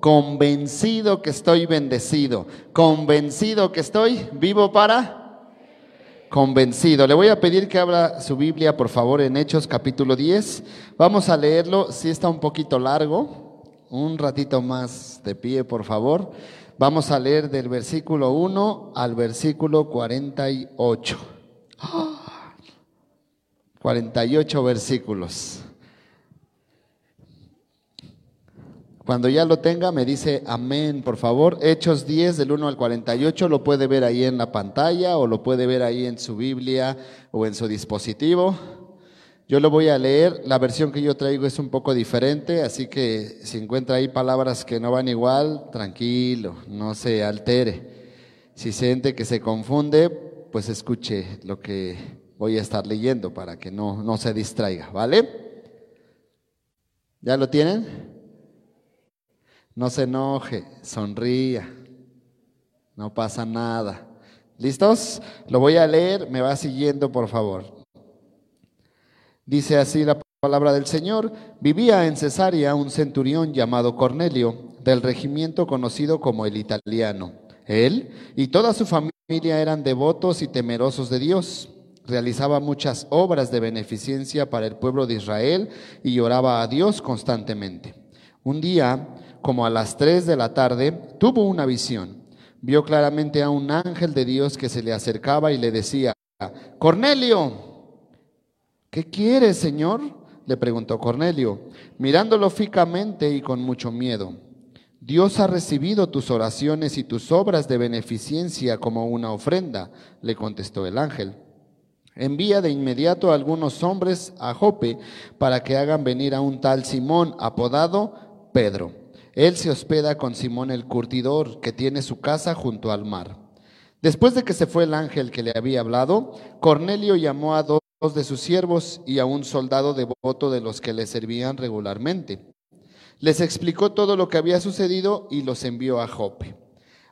convencido que estoy bendecido, convencido que estoy vivo para... Convencido. Le voy a pedir que abra su Biblia, por favor, en Hechos capítulo 10. Vamos a leerlo, si está un poquito largo, un ratito más de pie, por favor. Vamos a leer del versículo 1 al versículo 48. 48 versículos. Cuando ya lo tenga, me dice amén, por favor. Hechos 10, del 1 al 48, lo puede ver ahí en la pantalla o lo puede ver ahí en su Biblia o en su dispositivo. Yo lo voy a leer, la versión que yo traigo es un poco diferente, así que si encuentra ahí palabras que no van igual, tranquilo, no se altere. Si siente que se confunde, pues escuche lo que voy a estar leyendo para que no, no se distraiga, ¿vale? ¿Ya lo tienen? No se enoje, sonría. No pasa nada. ¿Listos? Lo voy a leer, me va siguiendo, por favor. Dice así la palabra del Señor. Vivía en Cesarea un centurión llamado Cornelio, del regimiento conocido como el italiano. Él y toda su familia eran devotos y temerosos de Dios. Realizaba muchas obras de beneficencia para el pueblo de Israel y oraba a Dios constantemente. Un día, como a las tres de la tarde, tuvo una visión. Vio claramente a un ángel de Dios que se le acercaba y le decía, Cornelio, ¿qué quieres, Señor? le preguntó Cornelio, mirándolo fijamente y con mucho miedo. Dios ha recibido tus oraciones y tus obras de beneficencia como una ofrenda, le contestó el ángel. Envía de inmediato a algunos hombres a Jope para que hagan venir a un tal Simón apodado Pedro. Él se hospeda con Simón el curtidor, que tiene su casa junto al mar. Después de que se fue el ángel que le había hablado, Cornelio llamó a dos de sus siervos y a un soldado devoto de los que le servían regularmente. Les explicó todo lo que había sucedido y los envió a Jope.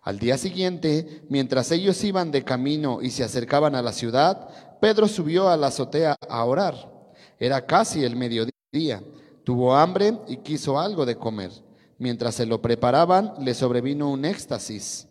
Al día siguiente, mientras ellos iban de camino y se acercaban a la ciudad, Pedro subió a la azotea a orar. Era casi el mediodía. Tuvo hambre y quiso algo de comer. Mientras se lo preparaban, le sobrevino un éxtasis.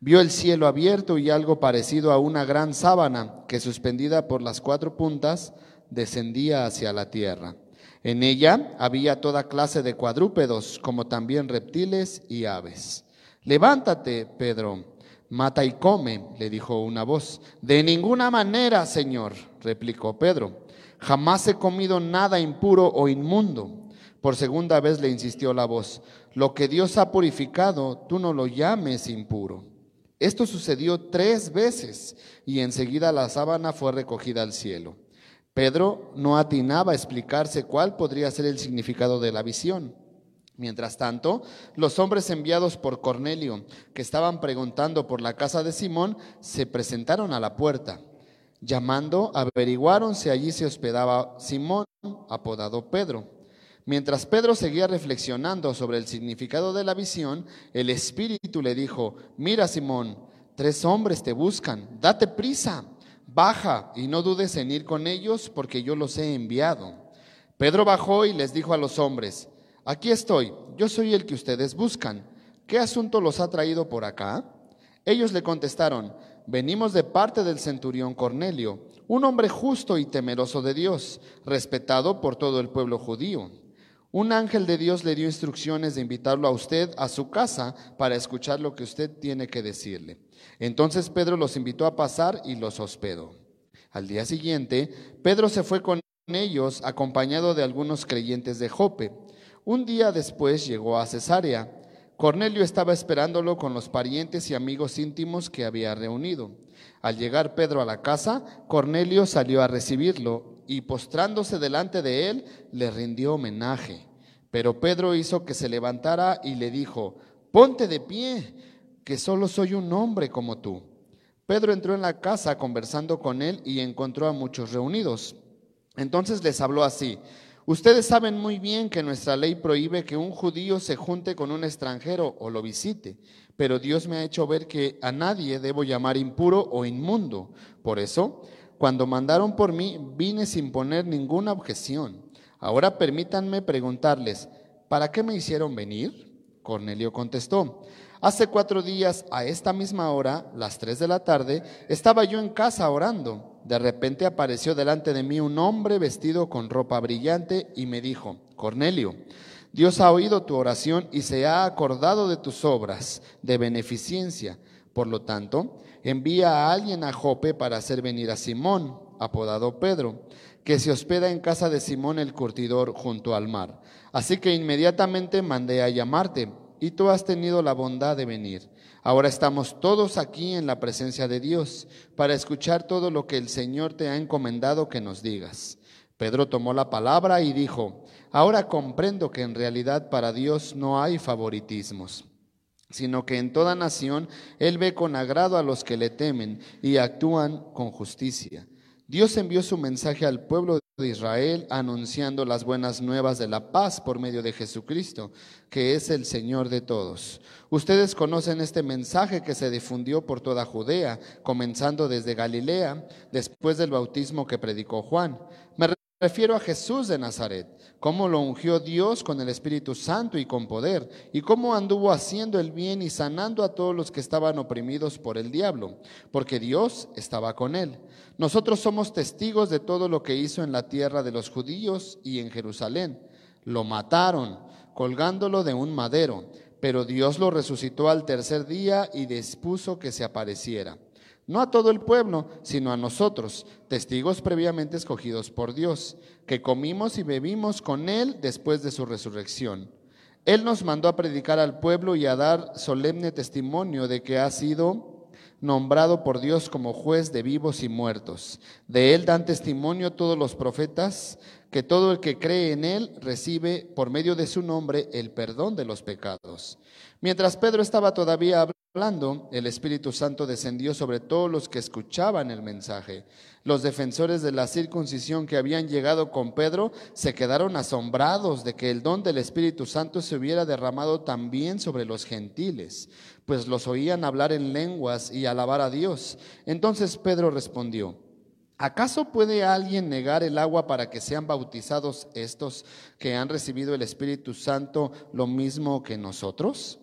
Vio el cielo abierto y algo parecido a una gran sábana que suspendida por las cuatro puntas descendía hacia la tierra. En ella había toda clase de cuadrúpedos, como también reptiles y aves. Levántate, Pedro, mata y come, le dijo una voz. De ninguna manera, Señor, replicó Pedro. Jamás he comido nada impuro o inmundo. Por segunda vez le insistió la voz. Lo que Dios ha purificado, tú no lo llames impuro. Esto sucedió tres veces y enseguida la sábana fue recogida al cielo. Pedro no atinaba a explicarse cuál podría ser el significado de la visión. Mientras tanto, los hombres enviados por Cornelio, que estaban preguntando por la casa de Simón, se presentaron a la puerta. Llamando, averiguaron si allí se hospedaba Simón, apodado Pedro. Mientras Pedro seguía reflexionando sobre el significado de la visión, el Espíritu le dijo, mira Simón, tres hombres te buscan, date prisa, baja y no dudes en ir con ellos porque yo los he enviado. Pedro bajó y les dijo a los hombres, aquí estoy, yo soy el que ustedes buscan. ¿Qué asunto los ha traído por acá? Ellos le contestaron, venimos de parte del centurión Cornelio, un hombre justo y temeroso de Dios, respetado por todo el pueblo judío. Un ángel de Dios le dio instrucciones de invitarlo a usted a su casa para escuchar lo que usted tiene que decirle. Entonces Pedro los invitó a pasar y los hospedó. Al día siguiente, Pedro se fue con ellos acompañado de algunos creyentes de Jope. Un día después llegó a Cesarea. Cornelio estaba esperándolo con los parientes y amigos íntimos que había reunido. Al llegar Pedro a la casa, Cornelio salió a recibirlo y postrándose delante de él, le rindió homenaje. Pero Pedro hizo que se levantara y le dijo, ponte de pie, que solo soy un hombre como tú. Pedro entró en la casa conversando con él y encontró a muchos reunidos. Entonces les habló así, ustedes saben muy bien que nuestra ley prohíbe que un judío se junte con un extranjero o lo visite, pero Dios me ha hecho ver que a nadie debo llamar impuro o inmundo. Por eso, cuando mandaron por mí, vine sin poner ninguna objeción. Ahora permítanme preguntarles, ¿para qué me hicieron venir? Cornelio contestó, hace cuatro días a esta misma hora, las tres de la tarde, estaba yo en casa orando. De repente apareció delante de mí un hombre vestido con ropa brillante y me dijo, Cornelio, Dios ha oído tu oración y se ha acordado de tus obras de beneficencia. Por lo tanto, envía a alguien a Jope para hacer venir a Simón, apodado Pedro, que se hospeda en casa de Simón el curtidor junto al mar. Así que inmediatamente mandé a llamarte, y tú has tenido la bondad de venir. Ahora estamos todos aquí en la presencia de Dios para escuchar todo lo que el Señor te ha encomendado que nos digas. Pedro tomó la palabra y dijo, ahora comprendo que en realidad para Dios no hay favoritismos sino que en toda nación Él ve con agrado a los que le temen y actúan con justicia. Dios envió su mensaje al pueblo de Israel anunciando las buenas nuevas de la paz por medio de Jesucristo, que es el Señor de todos. Ustedes conocen este mensaje que se difundió por toda Judea, comenzando desde Galilea, después del bautismo que predicó Juan. Me refiero a Jesús de Nazaret cómo lo ungió Dios con el Espíritu Santo y con poder, y cómo anduvo haciendo el bien y sanando a todos los que estaban oprimidos por el diablo, porque Dios estaba con él. Nosotros somos testigos de todo lo que hizo en la tierra de los judíos y en Jerusalén. Lo mataron, colgándolo de un madero, pero Dios lo resucitó al tercer día y dispuso que se apareciera no a todo el pueblo, sino a nosotros, testigos previamente escogidos por Dios, que comimos y bebimos con Él después de su resurrección. Él nos mandó a predicar al pueblo y a dar solemne testimonio de que ha sido nombrado por Dios como juez de vivos y muertos. De Él dan testimonio todos los profetas, que todo el que cree en Él recibe por medio de su nombre el perdón de los pecados. Mientras Pedro estaba todavía hablando, el Espíritu Santo descendió sobre todos los que escuchaban el mensaje. Los defensores de la circuncisión que habían llegado con Pedro se quedaron asombrados de que el don del Espíritu Santo se hubiera derramado también sobre los gentiles, pues los oían hablar en lenguas y alabar a Dios. Entonces Pedro respondió, ¿Acaso puede alguien negar el agua para que sean bautizados estos que han recibido el Espíritu Santo lo mismo que nosotros?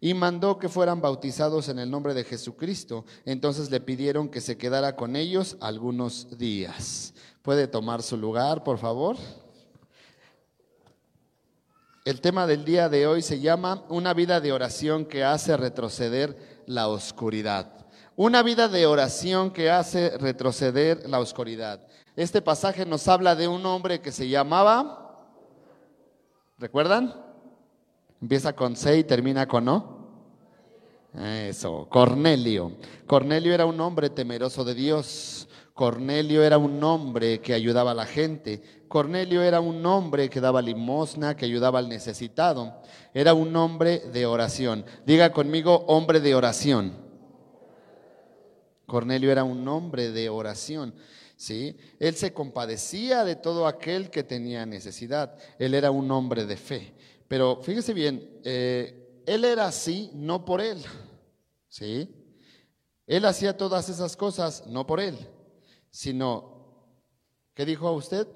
Y mandó que fueran bautizados en el nombre de Jesucristo. Entonces le pidieron que se quedara con ellos algunos días. ¿Puede tomar su lugar, por favor? El tema del día de hoy se llama Una vida de oración que hace retroceder la oscuridad. Una vida de oración que hace retroceder la oscuridad. Este pasaje nos habla de un hombre que se llamaba, ¿recuerdan? Empieza con C y termina con O. Eso, Cornelio. Cornelio era un hombre temeroso de Dios. Cornelio era un hombre que ayudaba a la gente. Cornelio era un hombre que daba limosna, que ayudaba al necesitado. Era un hombre de oración. Diga conmigo, hombre de oración. Cornelio era un hombre de oración. ¿sí? Él se compadecía de todo aquel que tenía necesidad. Él era un hombre de fe. Pero fíjese bien, eh, él era así no por él, ¿sí? Él hacía todas esas cosas no por él, sino, ¿qué dijo a usted?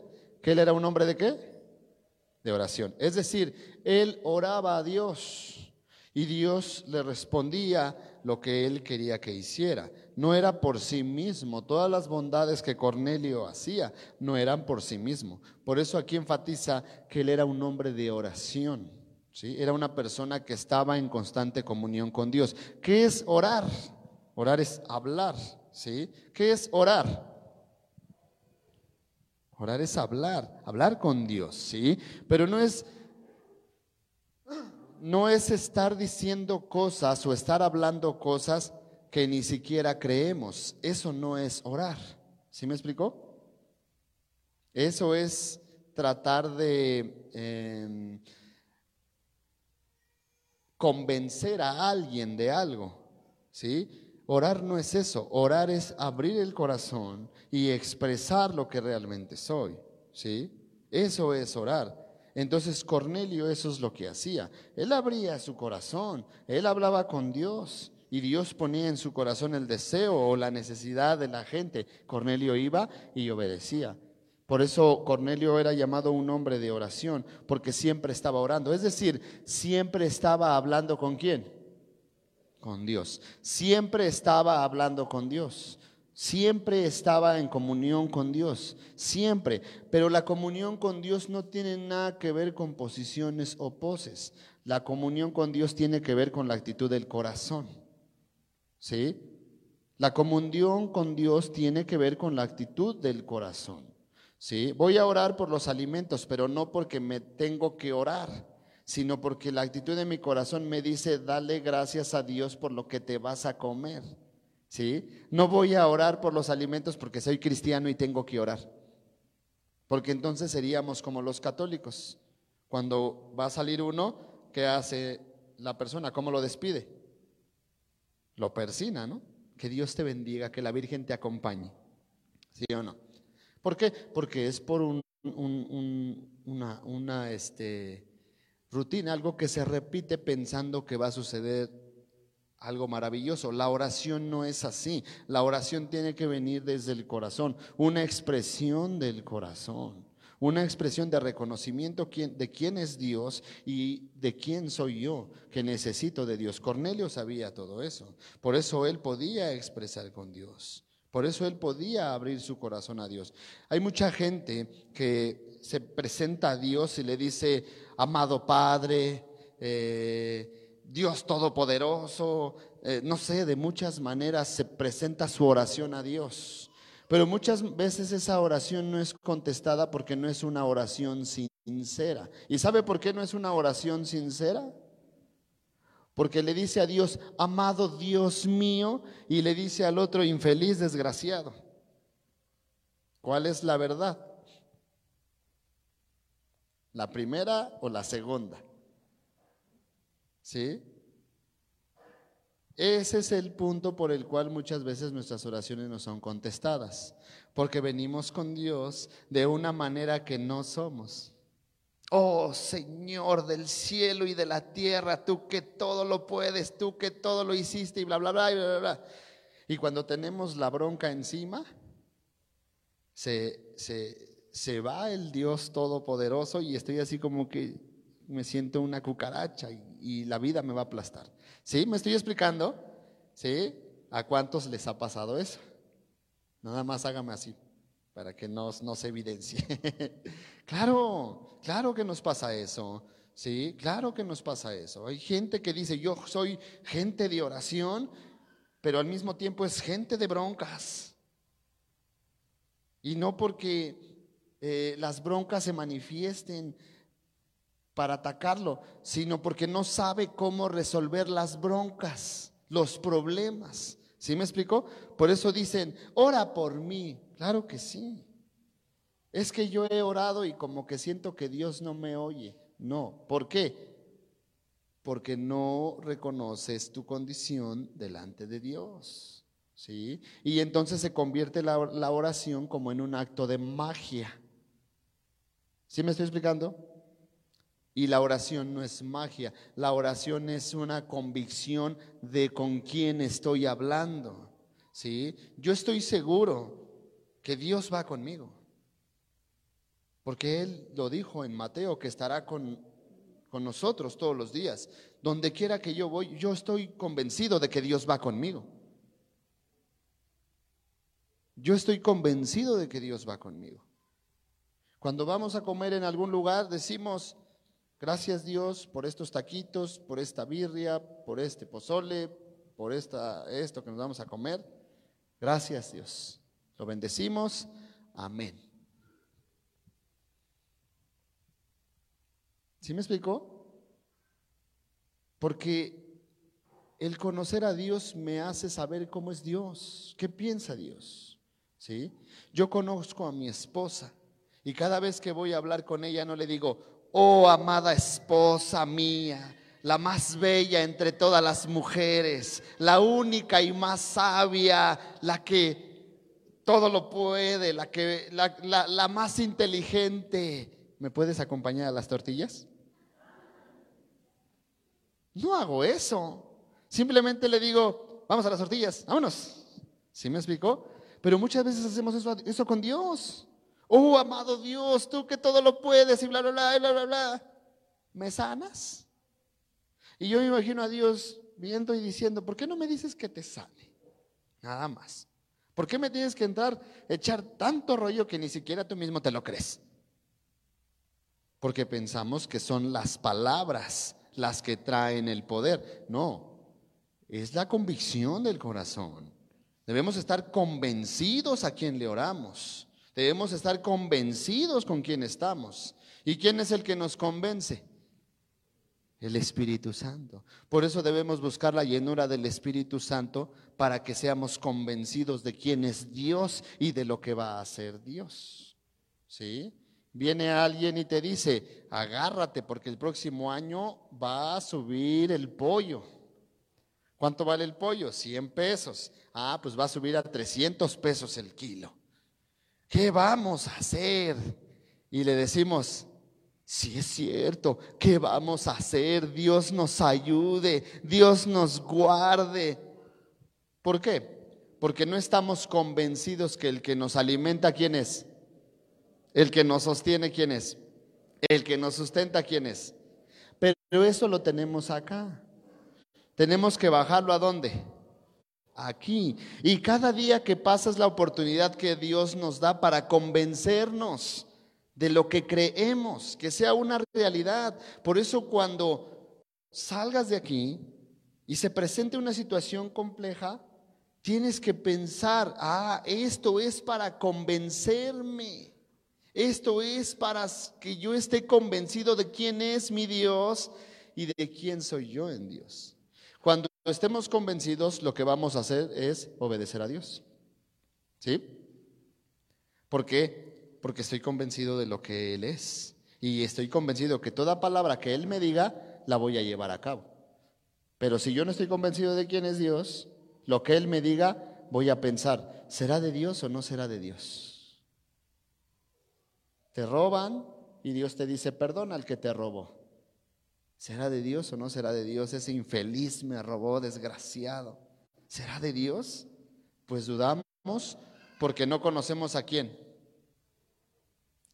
Que él era un hombre de qué? De oración. Es decir, él oraba a Dios y Dios le respondía lo que él quería que hiciera. No era por sí mismo. Todas las bondades que Cornelio hacía no eran por sí mismo. Por eso aquí enfatiza que él era un hombre de oración. ¿sí? Era una persona que estaba en constante comunión con Dios. ¿Qué es orar? Orar es hablar. ¿sí? ¿Qué es orar? Orar es hablar, hablar con Dios, ¿sí? Pero no es no es estar diciendo cosas o estar hablando cosas que ni siquiera creemos. Eso no es orar. ¿Sí me explicó? Eso es tratar de em, convencer a alguien de algo. ¿Sí? Orar no es eso. Orar es abrir el corazón y expresar lo que realmente soy. ¿Sí? Eso es orar. Entonces Cornelio eso es lo que hacía. Él abría su corazón, él hablaba con Dios y Dios ponía en su corazón el deseo o la necesidad de la gente. Cornelio iba y obedecía. Por eso Cornelio era llamado un hombre de oración, porque siempre estaba orando. Es decir, siempre estaba hablando con quién? Con Dios. Siempre estaba hablando con Dios. Siempre estaba en comunión con Dios, siempre. Pero la comunión con Dios no tiene nada que ver con posiciones o poses. La comunión con Dios tiene que ver con la actitud del corazón. ¿Sí? La comunión con Dios tiene que ver con la actitud del corazón. ¿Sí? Voy a orar por los alimentos, pero no porque me tengo que orar, sino porque la actitud de mi corazón me dice, dale gracias a Dios por lo que te vas a comer. ¿sí? No voy a orar por los alimentos porque soy cristiano y tengo que orar. Porque entonces seríamos como los católicos. Cuando va a salir uno, ¿qué hace la persona? ¿Cómo lo despide? Lo persina, ¿no? Que Dios te bendiga, que la Virgen te acompañe. ¿Sí o no? ¿Por qué? Porque es por un, una, una este, rutina, algo que se repite pensando que va a suceder algo maravilloso. La oración no es así. La oración tiene que venir desde el corazón, una expresión del corazón, una expresión de reconocimiento de quién es Dios y de quién soy yo, que necesito de Dios. Cornelio sabía todo eso. Por eso él podía expresar con Dios. Por eso él podía abrir su corazón a Dios. Hay mucha gente que se presenta a Dios y le dice, amado Padre, eh, Dios Todopoderoso, eh, no sé, de muchas maneras se presenta su oración a Dios. Pero muchas veces esa oración no es contestada porque no es una oración sincera. ¿Y sabe por qué no es una oración sincera? Porque le dice a Dios, amado Dios mío, y le dice al otro, infeliz desgraciado. ¿Cuál es la verdad? ¿La primera o la segunda? ¿Sí? Ese es el punto por el cual muchas veces nuestras oraciones no son contestadas, porque venimos con Dios de una manera que no somos. Oh Señor del cielo y de la tierra, tú que todo lo puedes, tú que todo lo hiciste y bla, bla, bla, bla, bla. Y cuando tenemos la bronca encima, se, se, se va el Dios Todopoderoso y estoy así como que me siento una cucaracha y, la vida me va a aplastar. ¿Sí? ¿Me estoy explicando? ¿Sí? ¿A cuántos les ha pasado eso? Nada más hágame así para que nos, se evidencie. claro, claro que nos pasa eso. Sí, claro que nos pasa eso. Hay gente que dice, yo soy gente de oración, pero al mismo tiempo es gente de broncas. Y no porque eh, las broncas se manifiesten para atacarlo, sino porque no sabe cómo resolver las broncas, los problemas. ¿Sí me explicó? Por eso dicen, ora por mí. Claro que sí. Es que yo he orado y como que siento que Dios no me oye. No. ¿Por qué? Porque no reconoces tu condición delante de Dios. ¿Sí? Y entonces se convierte la, la oración como en un acto de magia. ¿Sí me estoy explicando? Y la oración no es magia, la oración es una convicción de con quién estoy hablando. ¿sí? Yo estoy seguro que Dios va conmigo, porque Él lo dijo en Mateo, que estará con, con nosotros todos los días. Donde quiera que yo voy, yo estoy convencido de que Dios va conmigo. Yo estoy convencido de que Dios va conmigo. Cuando vamos a comer en algún lugar, decimos, gracias Dios por estos taquitos, por esta birria, por este pozole, por esta, esto que nos vamos a comer. Gracias Dios. Lo bendecimos. Amén. ¿Sí me explicó? Porque el conocer a Dios me hace saber cómo es Dios, qué piensa Dios. ¿Sí? Yo conozco a mi esposa y cada vez que voy a hablar con ella no le digo, oh amada esposa mía, la más bella entre todas las mujeres, la única y más sabia, la que todo lo puede, la que la, la más inteligente. ¿Me puedes acompañar a las tortillas? No hago eso. Simplemente le digo, vamos a las tortillas, vámonos. ¿Sí me explicó? Pero muchas veces hacemos eso, eso con Dios. Oh, amado Dios, tú que todo lo puedes y bla, bla, bla, bla, bla, bla. ¿Me sanas? Y yo me imagino a Dios viendo y diciendo, ¿por qué no me dices que te sane? Nada más. ¿Por qué me tienes que entrar, echar tanto rollo que ni siquiera tú mismo te lo crees? Porque pensamos que son las palabras las que traen el poder. No, es la convicción del corazón. Debemos estar convencidos a quien le oramos. Debemos estar convencidos con quien estamos. ¿Y quién es el que nos convence? El Espíritu Santo. Por eso debemos buscar la llenura del Espíritu Santo para que seamos convencidos de quién es Dios y de lo que va a hacer Dios. ¿Sí? Viene alguien y te dice, agárrate porque el próximo año va a subir el pollo. ¿Cuánto vale el pollo? 100 pesos. Ah, pues va a subir a 300 pesos el kilo. ¿Qué vamos a hacer? Y le decimos, si es cierto, ¿qué vamos a hacer? Dios nos ayude, Dios nos guarde. ¿Por qué? Porque no estamos convencidos que el que nos alimenta, ¿quién es? El que nos sostiene, ¿quién es? El que nos sustenta, ¿quién es? Pero eso lo tenemos acá. Tenemos que bajarlo a dónde? Aquí. Y cada día que pasa es la oportunidad que Dios nos da para convencernos de lo que creemos, que sea una realidad. Por eso cuando salgas de aquí y se presente una situación compleja, tienes que pensar, ah, esto es para convencerme. Esto es para que yo esté convencido de quién es mi Dios y de quién soy yo en Dios. Cuando estemos convencidos, lo que vamos a hacer es obedecer a Dios. ¿Sí? ¿Por qué? Porque estoy convencido de lo que Él es. Y estoy convencido que toda palabra que Él me diga, la voy a llevar a cabo. Pero si yo no estoy convencido de quién es Dios, lo que Él me diga, voy a pensar, ¿será de Dios o no será de Dios? Te roban y Dios te dice, perdona al que te robó. ¿Será de Dios o no será de Dios? Ese infeliz me robó, desgraciado. ¿Será de Dios? Pues dudamos porque no conocemos a quién.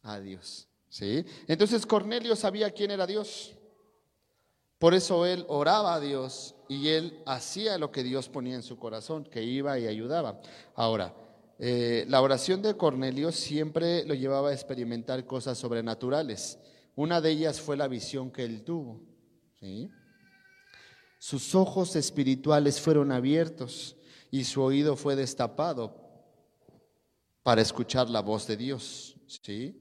A Dios. ¿Sí? Entonces Cornelio sabía quién era Dios. Por eso él oraba a Dios y él hacía lo que Dios ponía en su corazón, que iba y ayudaba. Ahora, eh, la oración de Cornelio siempre lo llevaba a experimentar cosas sobrenaturales. Una de ellas fue la visión que él tuvo. Sus ojos espirituales fueron abiertos y su oído fue destapado para escuchar la voz de Dios. ¿sí?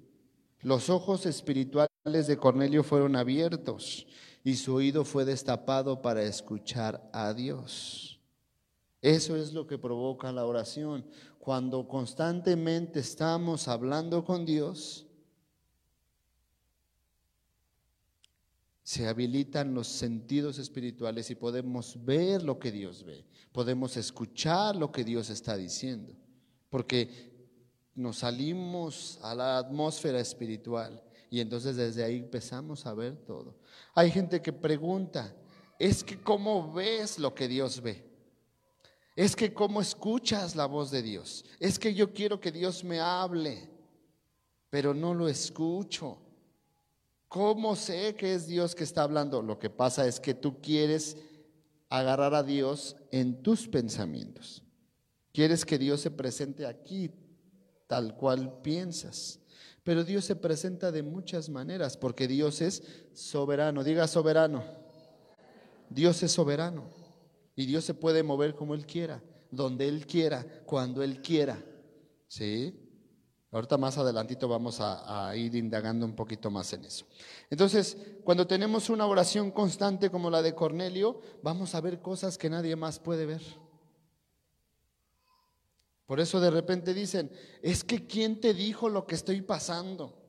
Los ojos espirituales de Cornelio fueron abiertos y su oído fue destapado para escuchar a Dios. Eso es lo que provoca la oración cuando constantemente estamos hablando con Dios, se habilitan los sentidos espirituales y podemos ver lo que Dios ve, podemos escuchar lo que Dios está diciendo, porque nos salimos a la atmósfera espiritual y entonces desde ahí empezamos a ver todo. Hay gente que pregunta, es que ¿cómo ves lo que Dios ve? Es que cómo escuchas la voz de Dios. Es que yo quiero que Dios me hable, pero no lo escucho. ¿Cómo sé que es Dios que está hablando? Lo que pasa es que tú quieres agarrar a Dios en tus pensamientos. Quieres que Dios se presente aquí tal cual piensas. Pero Dios se presenta de muchas maneras porque Dios es soberano. Diga soberano. Dios es soberano. Y Dios se puede mover como Él quiera, donde Él quiera, cuando Él quiera. ¿Sí? Ahorita más adelantito vamos a, a, ir indagando un poquito más en eso. Entonces, cuando tenemos una oración constante como la de Cornelio, vamos a ver cosas que nadie más puede ver. Por eso de repente dicen, es que ¿quién te dijo lo que estoy pasando?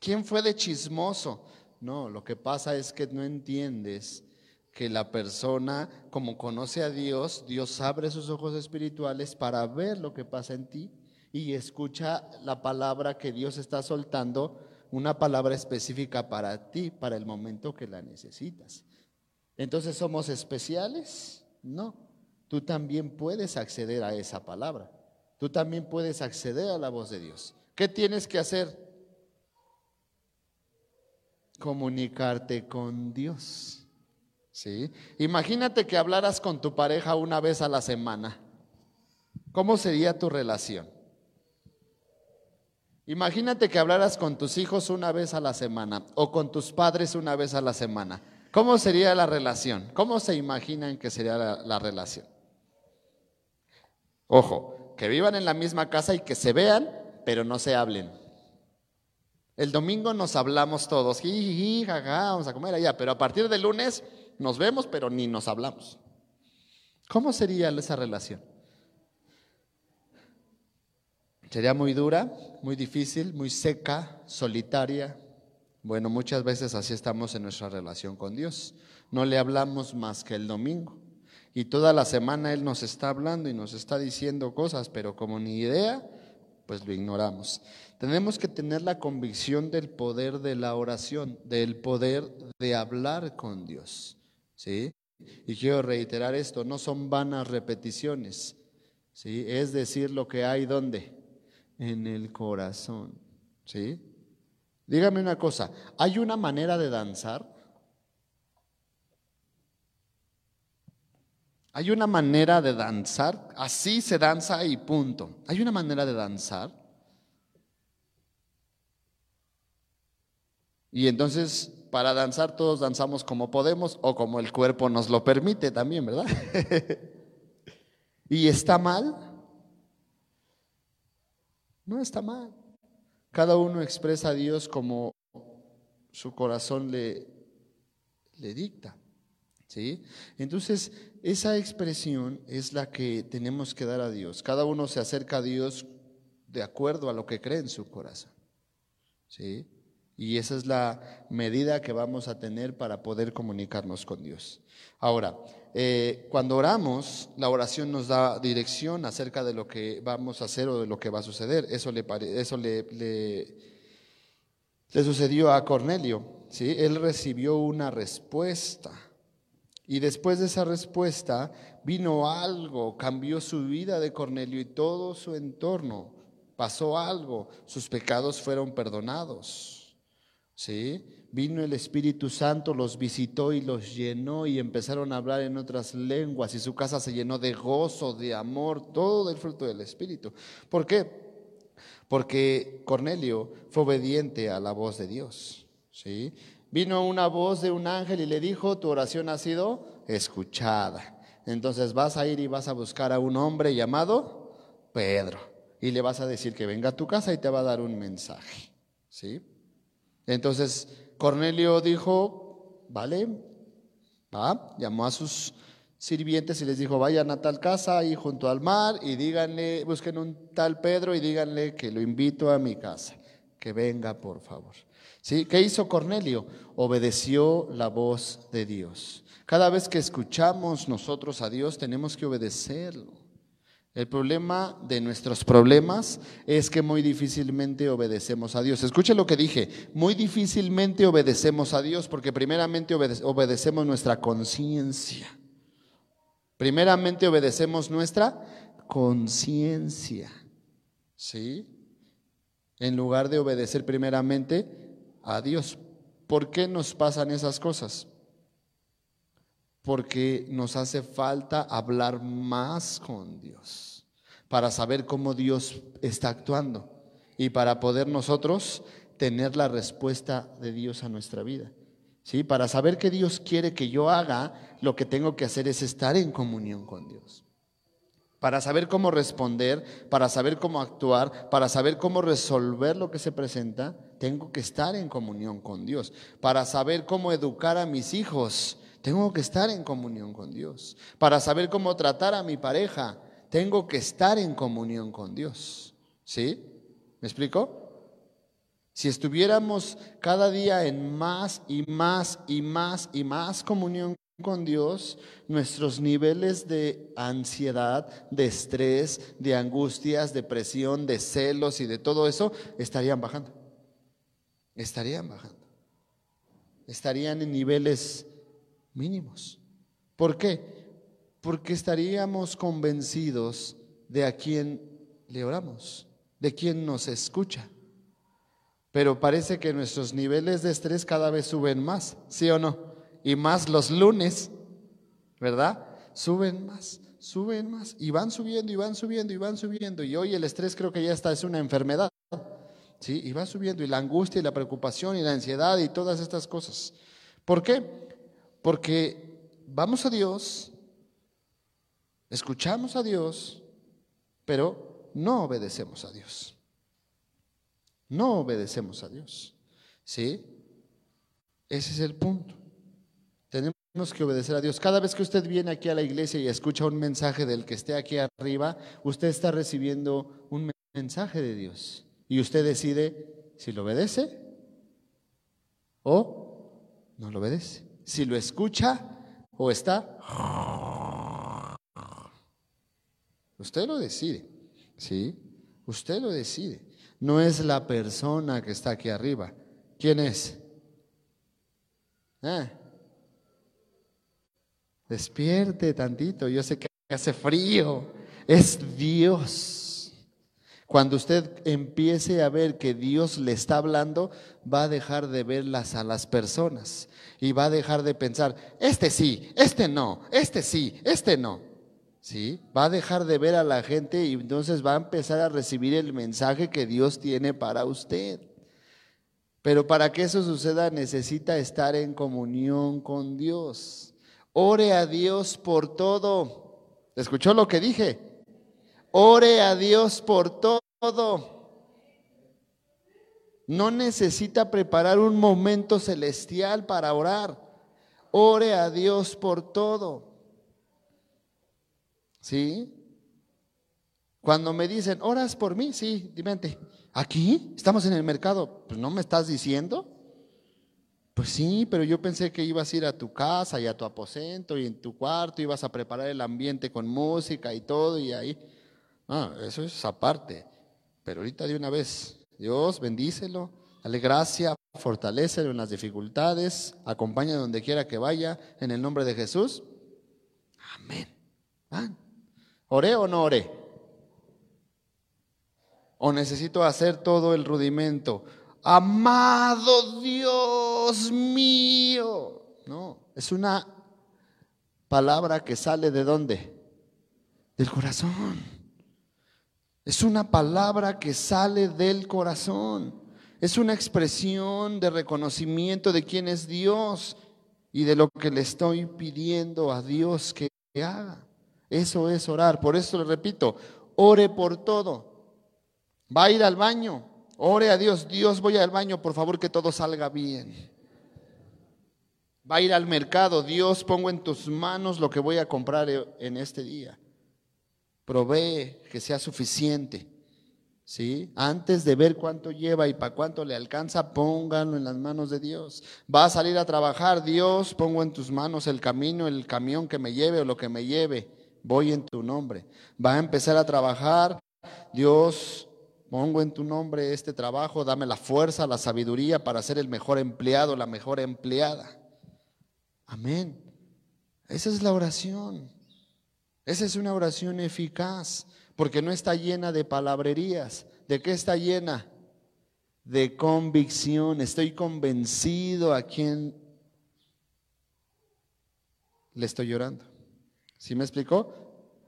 ¿Quién fue de chismoso? No, lo que pasa es que no entiendes que la persona, como conoce a Dios, Dios abre sus ojos espirituales para ver lo que pasa en ti y escucha la palabra que Dios está soltando, una palabra específica para ti, para el momento que la necesitas. Entonces, ¿somos especiales? No, tú también puedes acceder a esa palabra. Tú también puedes acceder a la voz de Dios. ¿Qué tienes que hacer? Comunicarte con Dios. ¿Sí? Imagínate que hablaras con tu pareja una vez a la semana. ¿Cómo sería tu relación? Imagínate que hablaras con tus hijos una vez a la semana o con tus padres una vez a la semana. ¿Cómo sería la relación? ¿Cómo se imaginan que sería la, la relación? Ojo, que vivan en la misma casa y que se vean, pero no se hablen. El domingo nos hablamos todos, vamos a comer allá, pero a partir del lunes nos vemos, pero ni nos hablamos. ¿Cómo sería esa relación? Sería muy dura, muy difícil, muy seca, solitaria. Bueno, muchas veces así estamos en nuestra relación con Dios. No le hablamos más que el domingo. Y toda la semana Él nos está hablando y nos está diciendo cosas, pero como ni idea, pues lo ignoramos. Tenemos que tener la convicción del poder de la oración, del poder de hablar con Dios. ¿Sí? Y quiero reiterar esto, no son vanas repeticiones. ¿Sí? Es decir lo que hay donde en el corazón. ¿Sí? Dígame una cosa, ¿hay una manera de danzar? Hay una manera de danzar, así se danza y punto. Hay una manera de danzar. Y entonces, para danzar todos danzamos como podemos o como el cuerpo nos lo permite también, ¿verdad? ¿Y está mal? No está mal. Cada uno expresa a Dios como su corazón le, le dicta. ¿Sí? Entonces, esa expresión es la que tenemos que dar a Dios. Cada uno se acerca a Dios de acuerdo a lo que cree en su corazón. ¿Sí? Y esa es la medida que vamos a tener para poder comunicarnos con Dios. Ahora, eh, cuando oramos, la oración nos da dirección acerca de lo que vamos a hacer o de lo que va a suceder. Eso le, eso le, le, le sucedió a Cornelio. ¿sí? Él recibió una respuesta. Y después de esa respuesta vino algo, cambió su vida de Cornelio y todo su entorno. Pasó algo, sus pecados fueron perdonados. ¿Sí? Vino el Espíritu Santo, los visitó y los llenó y empezaron a hablar en otras lenguas y su casa se llenó de gozo, de amor, todo del fruto del Espíritu. ¿Por qué? Porque Cornelio fue obediente a la voz de Dios. ¿Sí? Vino una voz de un ángel y le dijo, tu oración ha sido escuchada. Entonces vas a ir y vas a buscar a un hombre llamado Pedro y le vas a decir que venga a tu casa y te va a dar un mensaje. ¿Sí? Entonces Cornelio dijo, vale, va, llamó a sus sirvientes y les dijo, vayan a tal casa ahí junto al mar y díganle, busquen un tal Pedro y díganle que lo invito a mi casa, que venga por favor. ¿Sí? ¿Qué hizo Cornelio? Obedeció la voz de Dios. Cada vez que escuchamos nosotros a Dios tenemos que obedecerlo. El problema de nuestros problemas es que muy difícilmente obedecemos a Dios. Escuche lo que dije, muy difícilmente obedecemos a Dios porque primeramente obedecemos nuestra conciencia. Primeramente obedecemos nuestra conciencia. ¿Sí? En lugar de obedecer primeramente a Dios. ¿Por qué nos pasan esas cosas? Porque nos hace falta hablar más con Dios para saber cómo Dios está actuando y para poder nosotros tener la respuesta de Dios a nuestra vida. ¿Sí? Para saber que Dios quiere que yo haga, lo que tengo que hacer es estar en comunión con Dios. Para saber cómo responder, para saber cómo actuar, para saber cómo resolver lo que se presenta, tengo que estar en comunión con Dios. Para saber cómo educar a mis hijos, tengo que estar en comunión con Dios. Para saber cómo tratar a mi pareja, tengo que estar en comunión con Dios. ¿Sí? ¿Me explico? Si estuviéramos cada día en más y más y más y más comunión con Dios, nuestros niveles de ansiedad, de estrés, de angustias, depresión, de celos y de todo eso estarían bajando estarían bajando. Estarían en niveles mínimos. ¿Por qué? Porque estaríamos convencidos de a quién le oramos, de quién nos escucha. Pero parece que nuestros niveles de estrés cada vez suben más, ¿sí o no? Y más los lunes, ¿verdad? Suben más, suben más, y van subiendo, y van subiendo, y van subiendo. Y hoy el estrés creo que ya está, es una enfermedad. ¿sí? Y va subiendo, y la angustia y la preocupación y la ansiedad y todas estas cosas. ¿Por qué? Porque vamos a Dios, escuchamos a Dios, pero no obedecemos a Dios. No obedecemos a Dios. ¿Sí? Ese es el punto. Tenemos que obedecer a Dios. Cada vez que usted viene aquí a la iglesia y escucha un mensaje del que esté aquí arriba, usted está recibiendo un mensaje de Dios. Y usted decide si lo obedece o no lo obedece. Si lo escucha o está. Usted lo decide. ¿Sí? Usted lo decide. No es la persona que está aquí arriba. ¿Quién es? ¿Eh? Despierte tantito. Yo sé que hace frío. Es Dios. Cuando usted empiece a ver que Dios le está hablando, va a dejar de verlas a las personas y va a dejar de pensar, este sí, este no, este sí, este no. ¿Sí? Va a dejar de ver a la gente y entonces va a empezar a recibir el mensaje que Dios tiene para usted. Pero para que eso suceda necesita estar en comunión con Dios. Ore a Dios por todo. ¿Escuchó lo que dije? Ore a Dios por todo. No necesita preparar un momento celestial para orar. Ore a Dios por todo. ¿Sí? Cuando me dicen, oras por mí, sí, dime, ¿aquí? ¿Estamos en el mercado? Pues no me estás diciendo. Pues sí, pero yo pensé que ibas a ir a tu casa y a tu aposento y en tu cuarto ibas a preparar el ambiente con música y todo y ahí. Ah, eso es aparte. Pero ahorita de una vez, Dios bendícelo, dale gracia, fortalecelo en las dificultades, acompaña donde quiera que vaya, en el nombre de Jesús. Amén. Ah, ¿Oré o no oré? ¿O necesito hacer todo el rudimento? Amado Dios mío. No, es una palabra que sale de dónde? Del corazón. Es una palabra que sale del corazón. Es una expresión de reconocimiento de quién es Dios y de lo que le estoy pidiendo a Dios que haga. Eso es orar. Por eso le repito, ore por todo. Va a ir al baño, ore a Dios. Dios, voy al baño, por favor, que todo salga bien. Va a ir al mercado, Dios, pongo en tus manos lo que voy a comprar en este día provee que sea suficiente. ¿Sí? Antes de ver cuánto lleva y para cuánto le alcanza, pónganlo en las manos de Dios. Va a salir a trabajar, Dios, pongo en tus manos el camino, el camión que me lleve o lo que me lleve. Voy en tu nombre. Va a empezar a trabajar, Dios, pongo en tu nombre este trabajo, dame la fuerza, la sabiduría para ser el mejor empleado, la mejor empleada. Amén. Esa es la oración. Esa es una oración eficaz porque no está llena de palabrerías. ¿De qué está llena? de convicción. Estoy convencido a quien le estoy llorando. ¿Sí me explicó?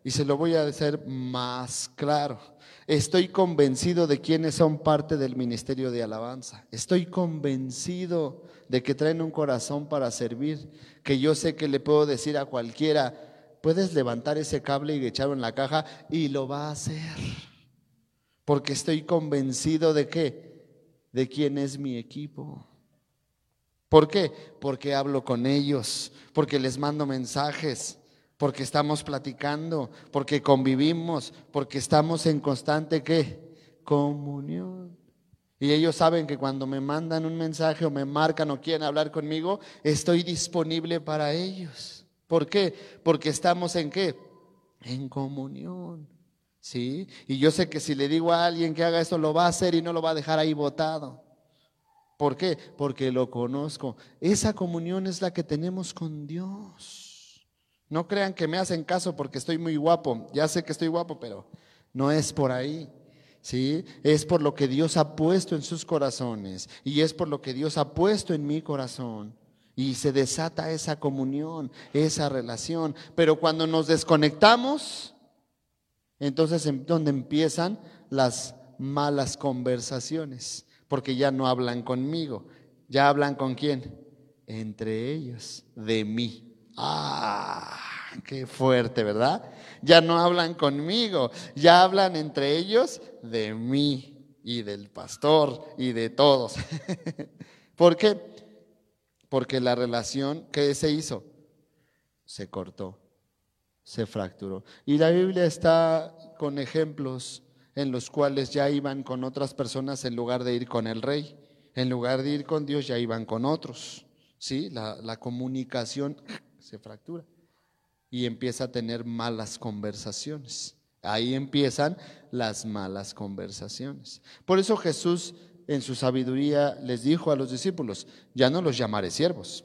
Y se lo voy a hacer más claro. Estoy convencido de quienes son parte del ministerio de alabanza. Estoy convencido de que traen un corazón para servir, que yo sé que le puedo decir a cualquiera, puedes levantar ese cable y echarlo en la caja y lo va a hacer. Porque estoy convencido de qué? De quién es mi equipo. ¿Por qué? Porque hablo con ellos, porque les mando mensajes porque estamos platicando, porque convivimos, porque estamos en constante ¿qué? comunión. Y ellos saben que cuando me mandan un mensaje o me marcan o quieren hablar conmigo, estoy disponible para ellos. ¿Por qué? Porque estamos en qué? En comunión. ¿Sí? Y yo sé que si le digo a alguien que haga eso, lo va a hacer y no lo va a dejar ahí botado. ¿Por qué? Porque lo conozco. Esa comunión es la que tenemos con Dios. No crean que me hacen caso porque estoy muy guapo. Ya sé que estoy guapo, pero no es por ahí. ¿Sí? Es por lo que Dios ha puesto en sus corazones y es por lo que Dios ha puesto en mi corazón. Y se desata esa comunión, esa relación. Pero cuando nos desconectamos, entonces es donde empiezan las malas conversaciones, porque ya no hablan conmigo, ya hablan con quién? Entre ellos, de mí. Ah, qué fuerte, ¿verdad? Ya no hablan conmigo, ya hablan entre ellos de mí y del pastor y de todos. ¿Por qué? Porque la relación que se hizo se cortó, se fracturó. Y la Biblia está con ejemplos en los cuales ya iban con otras personas en lugar de ir con el rey. En lugar de ir con Dios ya iban con otros. ¿Sí? La, la comunicación se fractura y empieza a tener malas conversaciones. Ahí empiezan las malas conversaciones. Por eso Jesús en su sabiduría les dijo a los discípulos, ya no los llamaré siervos,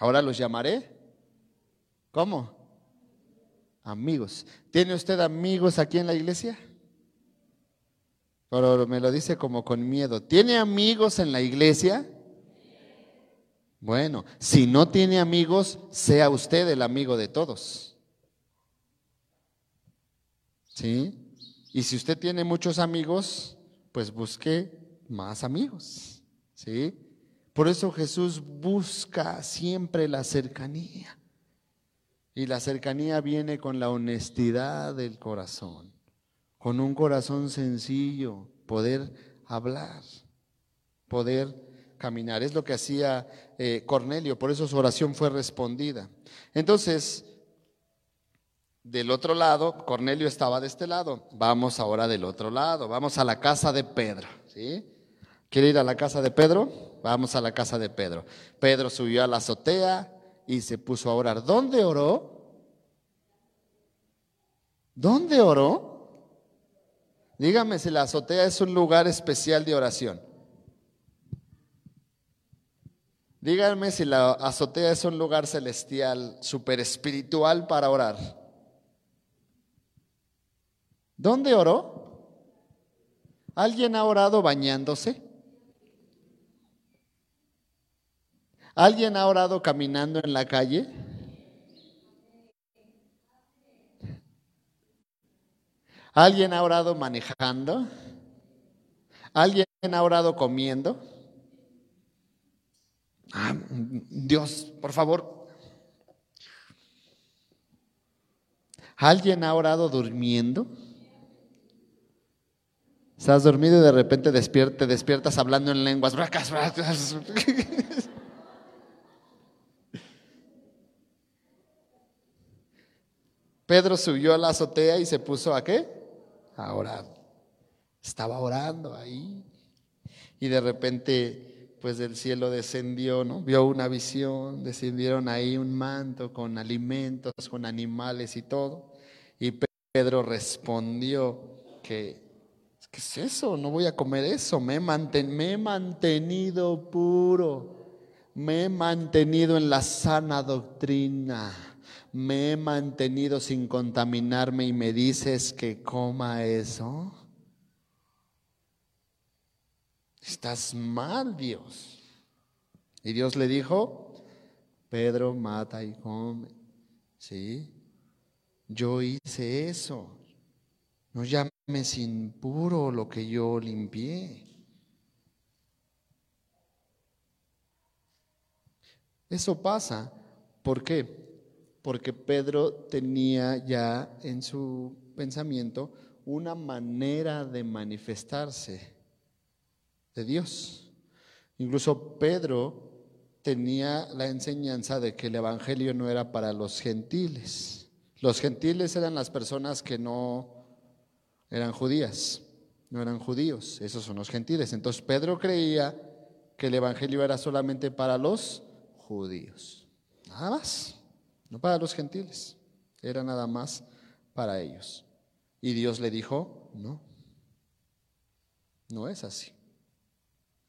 ahora los llamaré, ¿cómo? Amigos. ¿Tiene usted amigos aquí en la iglesia? Pero me lo dice como con miedo. ¿Tiene amigos en la iglesia? Bueno, si no tiene amigos, sea usted el amigo de todos. ¿Sí? Y si usted tiene muchos amigos, pues busque más amigos. ¿Sí? Por eso Jesús busca siempre la cercanía. Y la cercanía viene con la honestidad del corazón, con un corazón sencillo, poder hablar, poder caminar. Es lo que hacía eh, Cornelio, por eso su oración fue respondida. Entonces, del otro lado, Cornelio estaba de este lado. Vamos ahora del otro lado, vamos a la casa de Pedro. ¿sí? ¿Quiere ir a la casa de Pedro? Vamos a la casa de Pedro. Pedro subió a la azotea y se puso a orar. ¿Dónde oró? ¿Dónde oró? Dígame si la azotea es un lugar especial de oración. Díganme si la azotea es un lugar celestial, super espiritual para orar. ¿Dónde oró? ¿Alguien ha orado bañándose? ¿Alguien ha orado caminando en la calle? ¿Alguien ha orado manejando? ¿Alguien ha orado comiendo? Ah, Dios, por favor. ¿Alguien ha orado durmiendo? Estás dormido y de repente te despiertas hablando en lenguas. Pedro subió a la azotea y se puso a qué? A orar. Estaba orando ahí. Y de repente pues del cielo descendió, ¿no? Vio una visión, descendieron ahí un manto con alimentos, con animales y todo. Y Pedro respondió que, ¿qué es eso? No voy a comer eso, me he, me he mantenido puro, me he mantenido en la sana doctrina, me he mantenido sin contaminarme y me dices que coma eso. Estás mal, Dios. Y Dios le dijo, Pedro, mata y come. ¿Sí? Yo hice eso. No llames impuro lo que yo limpié. Eso pasa. ¿Por qué? Porque Pedro tenía ya en su pensamiento una manera de manifestarse de Dios. Incluso Pedro tenía la enseñanza de que el Evangelio no era para los gentiles. Los gentiles eran las personas que no eran judías, no eran judíos, esos son los gentiles. Entonces Pedro creía que el Evangelio era solamente para los judíos, nada más, no para los gentiles, era nada más para ellos. Y Dios le dijo, no, no es así,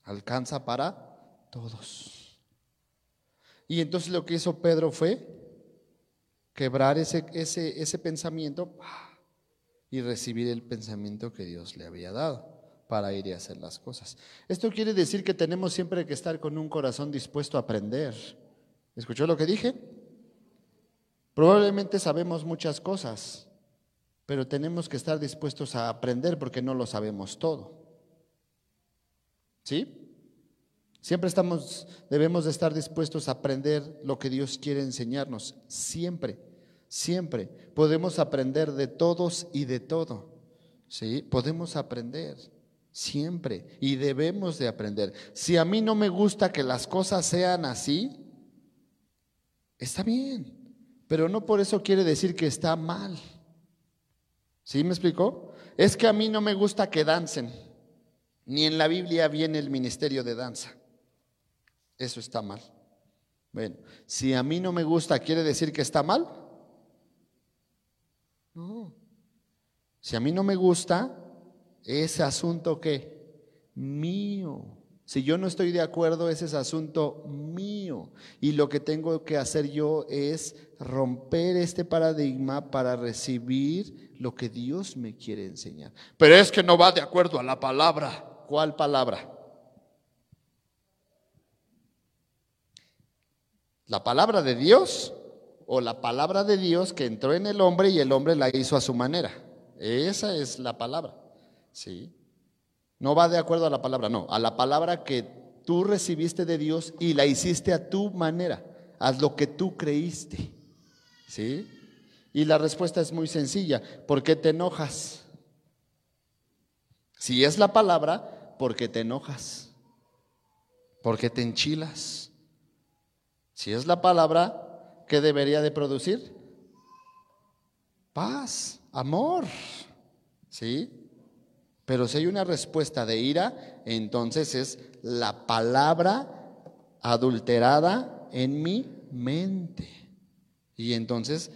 alcanza para todos. Y entonces lo que hizo Pedro fue quebrar ese, ese, ese pensamiento y recibir el pensamiento que Dios le había dado para ir y hacer las cosas. Esto quiere decir que tenemos siempre que estar con un corazón dispuesto a aprender. ¿Escuchó lo que dije? Probablemente sabemos muchas cosas, pero tenemos que estar dispuestos a aprender porque no lo sabemos todo. ¿Sí? Siempre estamos, debemos de estar dispuestos a aprender lo que Dios quiere enseñarnos. Siempre, siempre. Podemos aprender de todos y de todo. ¿Sí? Podemos aprender. Siempre. Y debemos de aprender. Si a mí no me gusta que las cosas sean así, está bien. Pero no por eso quiere decir que está mal. ¿Sí me explicó? Es que a mí no me gusta que dancen. Ni en la Biblia viene el ministerio de danza. Eso está mal. Bueno, si a mí no me gusta, ¿quiere decir que está mal? No. Si a mí no me gusta, ese asunto que mío. Si yo no estoy de acuerdo, ese es asunto mío. Y lo que tengo que hacer yo es romper este paradigma para recibir lo que Dios me quiere enseñar. Pero es que no va de acuerdo a la palabra. ¿Cuál palabra? ¿La palabra de Dios o la palabra de Dios que entró en el hombre y el hombre la hizo a su manera? Esa es la palabra. ¿Sí? No va de acuerdo a la palabra, no, a la palabra que tú recibiste de Dios y la hiciste a tu manera, haz lo que tú creíste. ¿Sí? Y la respuesta es muy sencilla, ¿por qué te enojas? Si es la palabra, ¿por qué te enojas? ¿Por qué te enchilas? Si es la palabra, ¿qué debería de producir? Paz, amor. ¿Sí? Pero si hay una respuesta de ira, entonces es la palabra adulterada en mi mente. Y entonces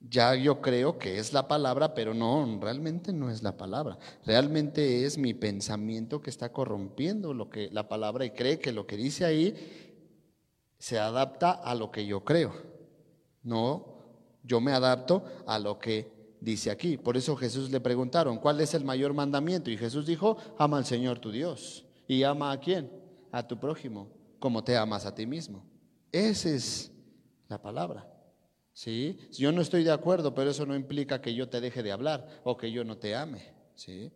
ya yo creo que es la palabra, pero no, realmente no es la palabra. Realmente es mi pensamiento que está corrompiendo lo que la palabra y cree que lo que dice ahí se adapta a lo que yo creo. No, yo me adapto a lo que dice aquí. Por eso Jesús le preguntaron, ¿cuál es el mayor mandamiento? Y Jesús dijo, ama al Señor tu Dios. ¿Y ama a quién? A tu prójimo, como te amas a ti mismo. Esa es la palabra. ¿Sí? Yo no estoy de acuerdo, pero eso no implica que yo te deje de hablar o que yo no te ame. ¿Sí?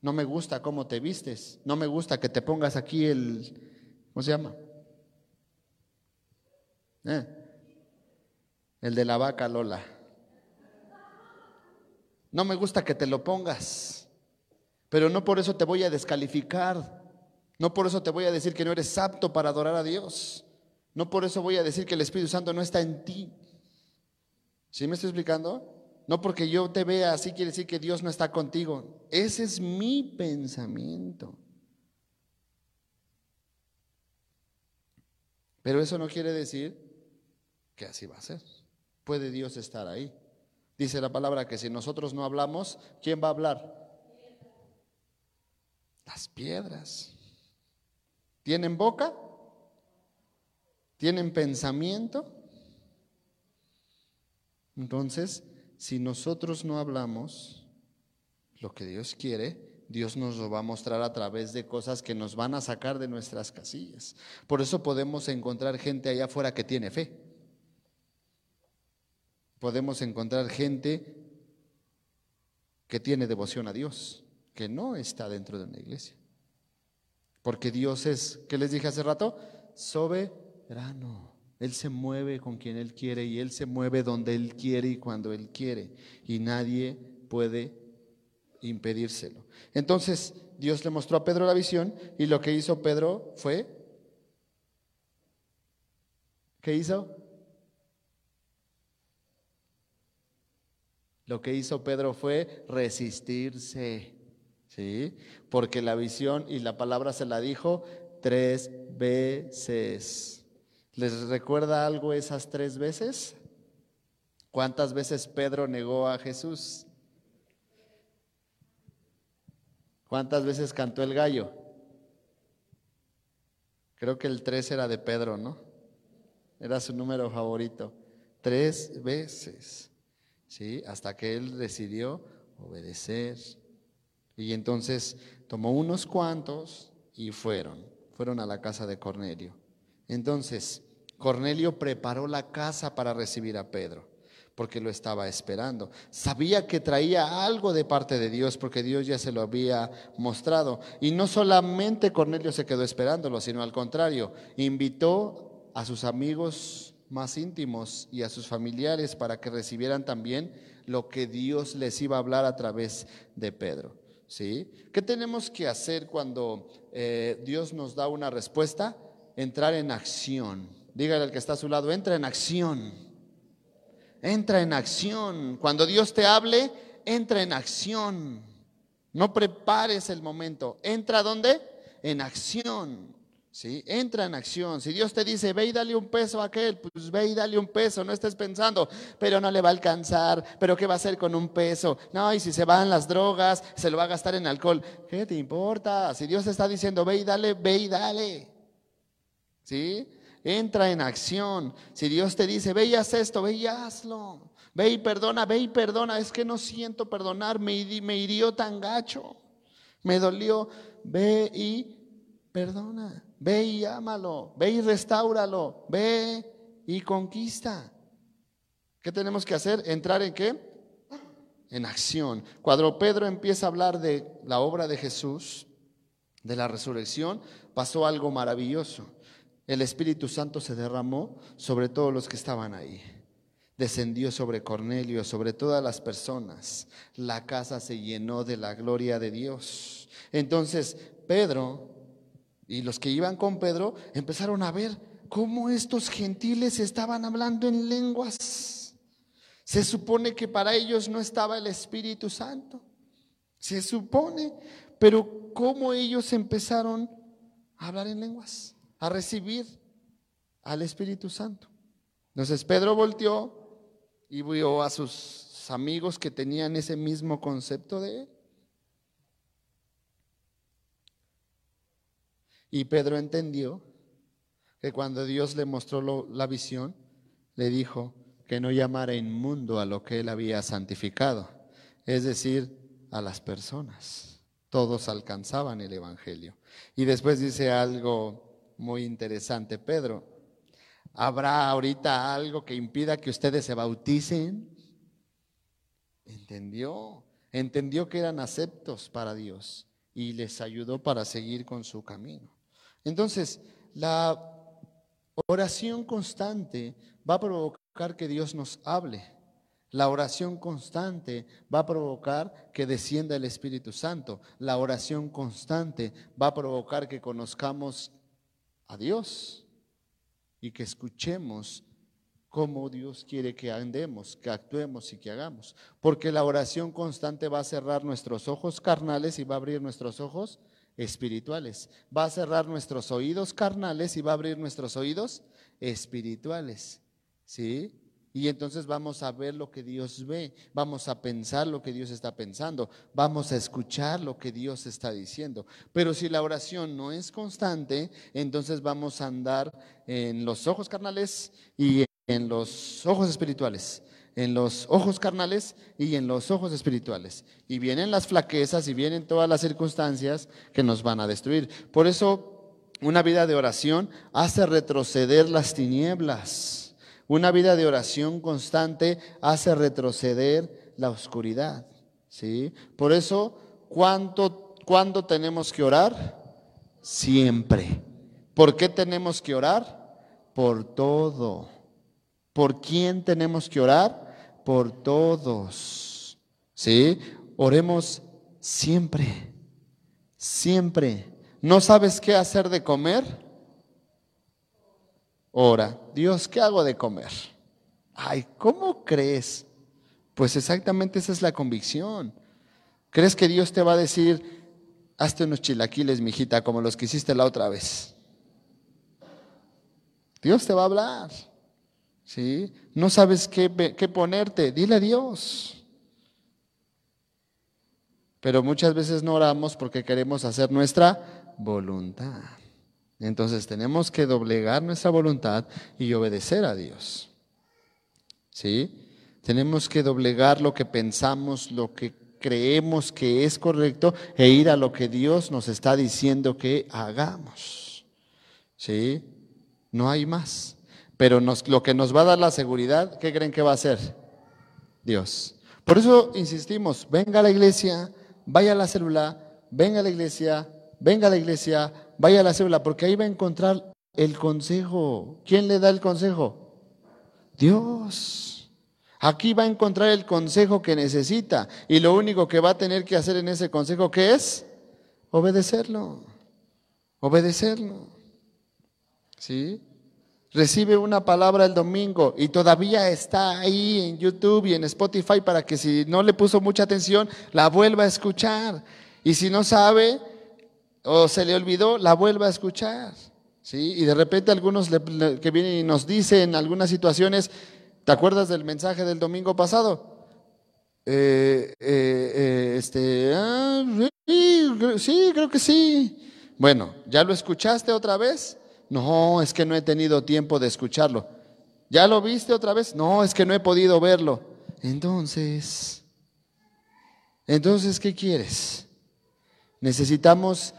No me gusta cómo te vistes. No me gusta que te pongas aquí el... ¿Cómo se llama? ¿Eh? El de la vaca Lola. No me gusta que te lo pongas, pero no por eso te voy a descalificar. No por eso te voy a decir que no eres apto para adorar a Dios. No por eso voy a decir que el Espíritu Santo no está en ti. ¿Sí me estoy explicando? No porque yo te vea así quiere decir que Dios no está contigo. Ese es mi pensamiento. Pero eso no quiere decir que así va a ser. Puede Dios estar ahí. Dice la palabra que si nosotros no hablamos, ¿quién va a hablar? Las piedras. ¿Tienen boca? ¿Tienen pensamiento? Entonces, si nosotros no hablamos lo que Dios quiere, Dios nos lo va a mostrar a través de cosas que nos van a sacar de nuestras casillas. Por eso podemos encontrar gente allá afuera que tiene fe. Podemos encontrar gente que tiene devoción a Dios, que no está dentro de una iglesia. Porque Dios es, ¿qué les dije hace rato? Soberano. Él se mueve con quien Él quiere y Él se mueve donde Él quiere y cuando Él quiere. Y nadie puede impedírselo. Entonces Dios le mostró a Pedro la visión y lo que hizo Pedro fue, ¿qué hizo? Lo que hizo Pedro fue resistirse, ¿sí? Porque la visión y la palabra se la dijo tres veces. ¿Les recuerda algo esas tres veces? ¿Cuántas veces Pedro negó a Jesús? ¿Cuántas veces cantó el gallo? Creo que el tres era de Pedro, ¿no? Era su número favorito. Tres veces. ¿Sí? Hasta que él decidió obedecer. Y entonces tomó unos cuantos y fueron. Fueron a la casa de Cornelio. Entonces, Cornelio preparó la casa para recibir a Pedro porque lo estaba esperando. Sabía que traía algo de parte de Dios porque Dios ya se lo había mostrado. Y no solamente Cornelio se quedó esperándolo, sino al contrario, invitó a sus amigos más íntimos y a sus familiares para que recibieran también lo que Dios les iba a hablar a través de Pedro. ¿Sí? ¿Qué tenemos que hacer cuando eh, Dios nos da una respuesta? Entrar en acción. Dígale al que está a su lado, entra en acción. Entra en acción. Cuando Dios te hable, entra en acción. No prepares el momento. ¿Entra dónde? En acción. ¿Sí? Entra en acción. Si Dios te dice, ve y dale un peso a aquel, pues ve y dale un peso. No estés pensando, pero no le va a alcanzar, pero ¿qué va a hacer con un peso? No, y si se van las drogas, se lo va a gastar en alcohol. ¿Qué te importa? Si Dios te está diciendo, ve y dale, ve y dale. ¿Sí? entra en acción. Si Dios te dice, ve y haz esto, ve y hazlo. Ve y perdona, ve y perdona. Es que no siento perdonar, me, me hirió tan gacho, me dolió. Ve y perdona, ve y ámalo, ve y restáuralo, ve y conquista. ¿Qué tenemos que hacer? ¿Entrar en qué? En acción. Cuando Pedro empieza a hablar de la obra de Jesús, de la resurrección, pasó algo maravilloso el Espíritu Santo se derramó sobre todos los que estaban ahí. Descendió sobre Cornelio, sobre todas las personas. La casa se llenó de la gloria de Dios. Entonces Pedro y los que iban con Pedro empezaron a ver cómo estos gentiles estaban hablando en lenguas. Se supone que para ellos no estaba el Espíritu Santo. Se supone, pero cómo ellos empezaron a hablar en lenguas a recibir al Espíritu Santo. Entonces Pedro volteó y vio a sus amigos que tenían ese mismo concepto de él. Y Pedro entendió que cuando Dios le mostró la visión, le dijo que no llamara inmundo a lo que él había santificado, es decir, a las personas. Todos alcanzaban el Evangelio. Y después dice algo muy interesante, Pedro. ¿Habrá ahorita algo que impida que ustedes se bauticen? Entendió, entendió que eran aceptos para Dios y les ayudó para seguir con su camino. Entonces, la oración constante va a provocar que Dios nos hable. La oración constante va a provocar que descienda el Espíritu Santo. La oración constante va a provocar que conozcamos a Dios y que escuchemos cómo Dios quiere que andemos, que actuemos y que hagamos. Porque la oración constante va a cerrar nuestros ojos carnales y va a abrir nuestros ojos espirituales. Va a cerrar nuestros oídos carnales y va a abrir nuestros oídos espirituales. ¿Sí? Y entonces vamos a ver lo que Dios ve, vamos a pensar lo que Dios está pensando, vamos a escuchar lo que Dios está diciendo. Pero si la oración no es constante, entonces vamos a andar en los ojos carnales y en los ojos espirituales. En los ojos carnales y en los ojos espirituales. Y vienen las flaquezas y vienen todas las circunstancias que nos van a destruir. Por eso una vida de oración hace retroceder las tinieblas. Una vida de oración constante hace retroceder la oscuridad. ¿sí? Por eso, ¿cuánto, ¿cuándo tenemos que orar? Siempre. ¿Por qué tenemos que orar? Por todo. ¿Por quién tenemos que orar? Por todos. ¿Sí? Oremos siempre, siempre. ¿No sabes qué hacer de comer? Ora, Dios, ¿qué hago de comer? Ay, ¿cómo crees? Pues exactamente esa es la convicción. ¿Crees que Dios te va a decir, hazte unos chilaquiles, mijita, como los que hiciste la otra vez? Dios te va a hablar. ¿Sí? No sabes qué, qué ponerte, dile a Dios. Pero muchas veces no oramos porque queremos hacer nuestra voluntad. Entonces tenemos que doblegar nuestra voluntad y obedecer a Dios. ¿Sí? Tenemos que doblegar lo que pensamos, lo que creemos que es correcto e ir a lo que Dios nos está diciendo que hagamos. ¿Sí? No hay más. Pero lo que nos va a dar la seguridad, ¿qué creen que va a ser? Dios. Por eso insistimos, venga a la iglesia, vaya a la célula, venga a la iglesia, venga a la iglesia, vaya a la célula, porque ahí va a encontrar el consejo. ¿Quién le da el consejo? Dios. Aquí va a encontrar el consejo que necesita y lo único que va a tener que hacer en ese consejo, ¿qué es? Obedecerlo. Obedecerlo. ¿Sí? Recibe una palabra el domingo y todavía está ahí en YouTube y en Spotify para que si no le puso mucha atención, la vuelva a escuchar. Y si no sabe o se le olvidó, la vuelva a escuchar. ¿sí? Y de repente algunos que vienen y nos dicen en algunas situaciones, ¿te acuerdas del mensaje del domingo pasado? Eh, eh, eh, este, ah, sí, creo que sí. Bueno, ¿ya lo escuchaste otra vez? No, es que no he tenido tiempo de escucharlo. ¿Ya lo viste otra vez? No, es que no he podido verlo. Entonces, entonces, ¿qué quieres? Necesitamos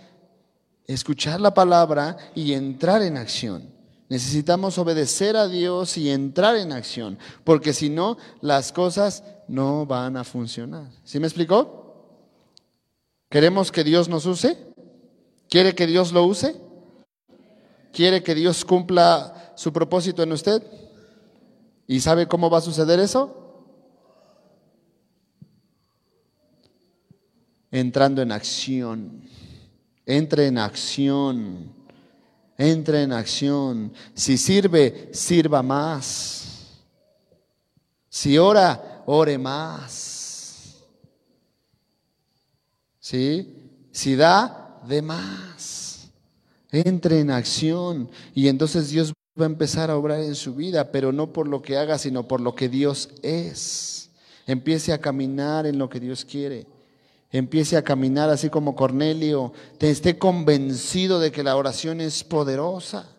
escuchar la palabra y entrar en acción. Necesitamos obedecer a Dios y entrar en acción, porque si no, las cosas no van a funcionar. ¿Sí me explicó? ¿Queremos que Dios nos use? ¿Quiere que Dios lo use? ¿Quiere que Dios cumpla su propósito en usted? ¿Y sabe cómo va a suceder eso? Entrando en acción. Entre en acción. Entre en acción. Si sirve, sirva más. Si ora, ore más. ¿Sí? Si da, de más. Entre en acción y entonces Dios va a empezar a obrar en su vida, pero no por lo que haga, sino por lo que Dios es. Empiece a caminar en lo que Dios quiere. Empiece a caminar así como Cornelio. Te esté convencido de que la oración es poderosa.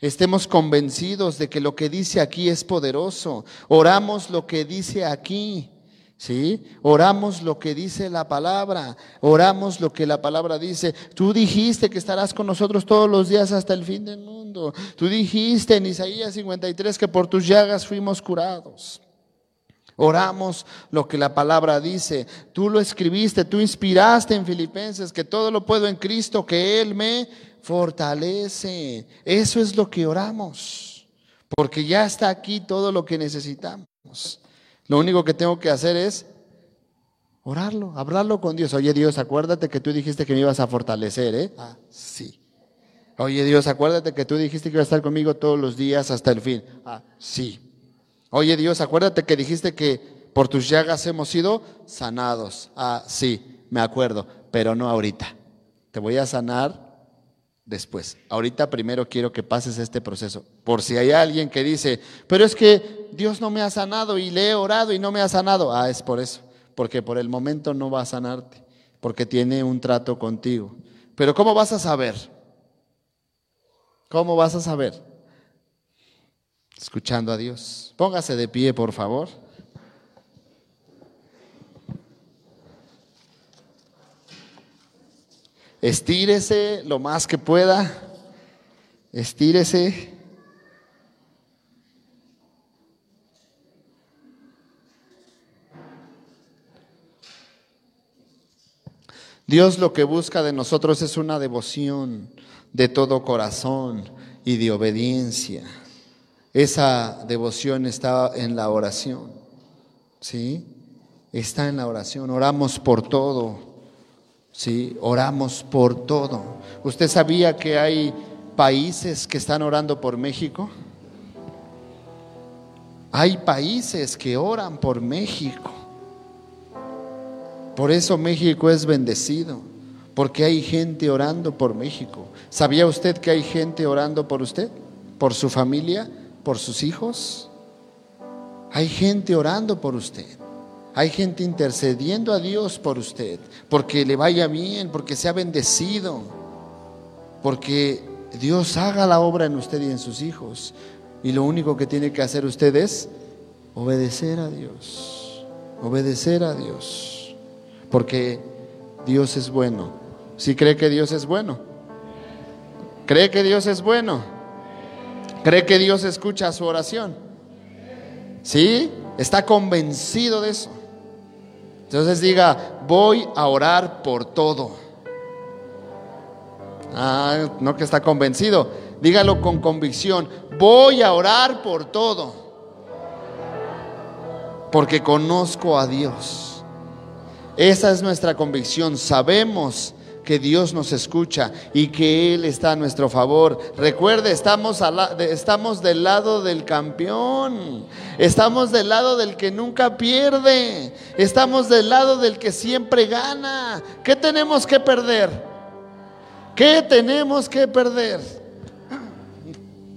Estemos convencidos de que lo que dice aquí es poderoso. Oramos lo que dice aquí. ¿Sí? Oramos lo que dice la palabra, oramos lo que la palabra dice. Tú dijiste que estarás con nosotros todos los días hasta el fin del mundo. Tú dijiste en Isaías 53 que por tus llagas fuimos curados. Oramos lo que la palabra dice. Tú lo escribiste, tú inspiraste en Filipenses que todo lo puedo en Cristo, que Él me fortalece. Eso es lo que oramos, porque ya está aquí todo lo que necesitamos. Lo único que tengo que hacer es orarlo, hablarlo con Dios. Oye Dios, acuérdate que tú dijiste que me ibas a fortalecer, ¿eh? Ah, sí. Oye Dios, acuérdate que tú dijiste que ibas a estar conmigo todos los días hasta el fin. Ah, sí. Oye Dios, acuérdate que dijiste que por tus llagas hemos sido sanados. Ah, sí, me acuerdo, pero no ahorita. Te voy a sanar después. Ahorita primero quiero que pases este proceso. Por si hay alguien que dice, pero es que Dios no me ha sanado y le he orado y no me ha sanado. Ah, es por eso, porque por el momento no va a sanarte, porque tiene un trato contigo. Pero ¿cómo vas a saber? ¿Cómo vas a saber? Escuchando a Dios. Póngase de pie, por favor. Estírese lo más que pueda. Estírese. Dios lo que busca de nosotros es una devoción de todo corazón y de obediencia. Esa devoción está en la oración. ¿Sí? Está en la oración. Oramos por todo. ¿Sí? Oramos por todo. ¿Usted sabía que hay países que están orando por México? Hay países que oran por México. Por eso México es bendecido, porque hay gente orando por México. ¿Sabía usted que hay gente orando por usted? ¿Por su familia? ¿Por sus hijos? Hay gente orando por usted. Hay gente intercediendo a Dios por usted, porque le vaya bien, porque sea bendecido, porque Dios haga la obra en usted y en sus hijos. Y lo único que tiene que hacer usted es obedecer a Dios, obedecer a Dios porque Dios es bueno. Si cree que Dios es bueno, cree que Dios es bueno, cree que Dios escucha su oración. ¿Sí? Está convencido de eso. Entonces diga, voy a orar por todo. Ah, no que está convencido. Dígalo con convicción. Voy a orar por todo. Porque conozco a Dios. Esa es nuestra convicción. Sabemos que Dios nos escucha y que Él está a nuestro favor. Recuerde, estamos, estamos del lado del campeón, estamos del lado del que nunca pierde, estamos del lado del que siempre gana. ¿Qué tenemos que perder? ¿Qué tenemos que perder?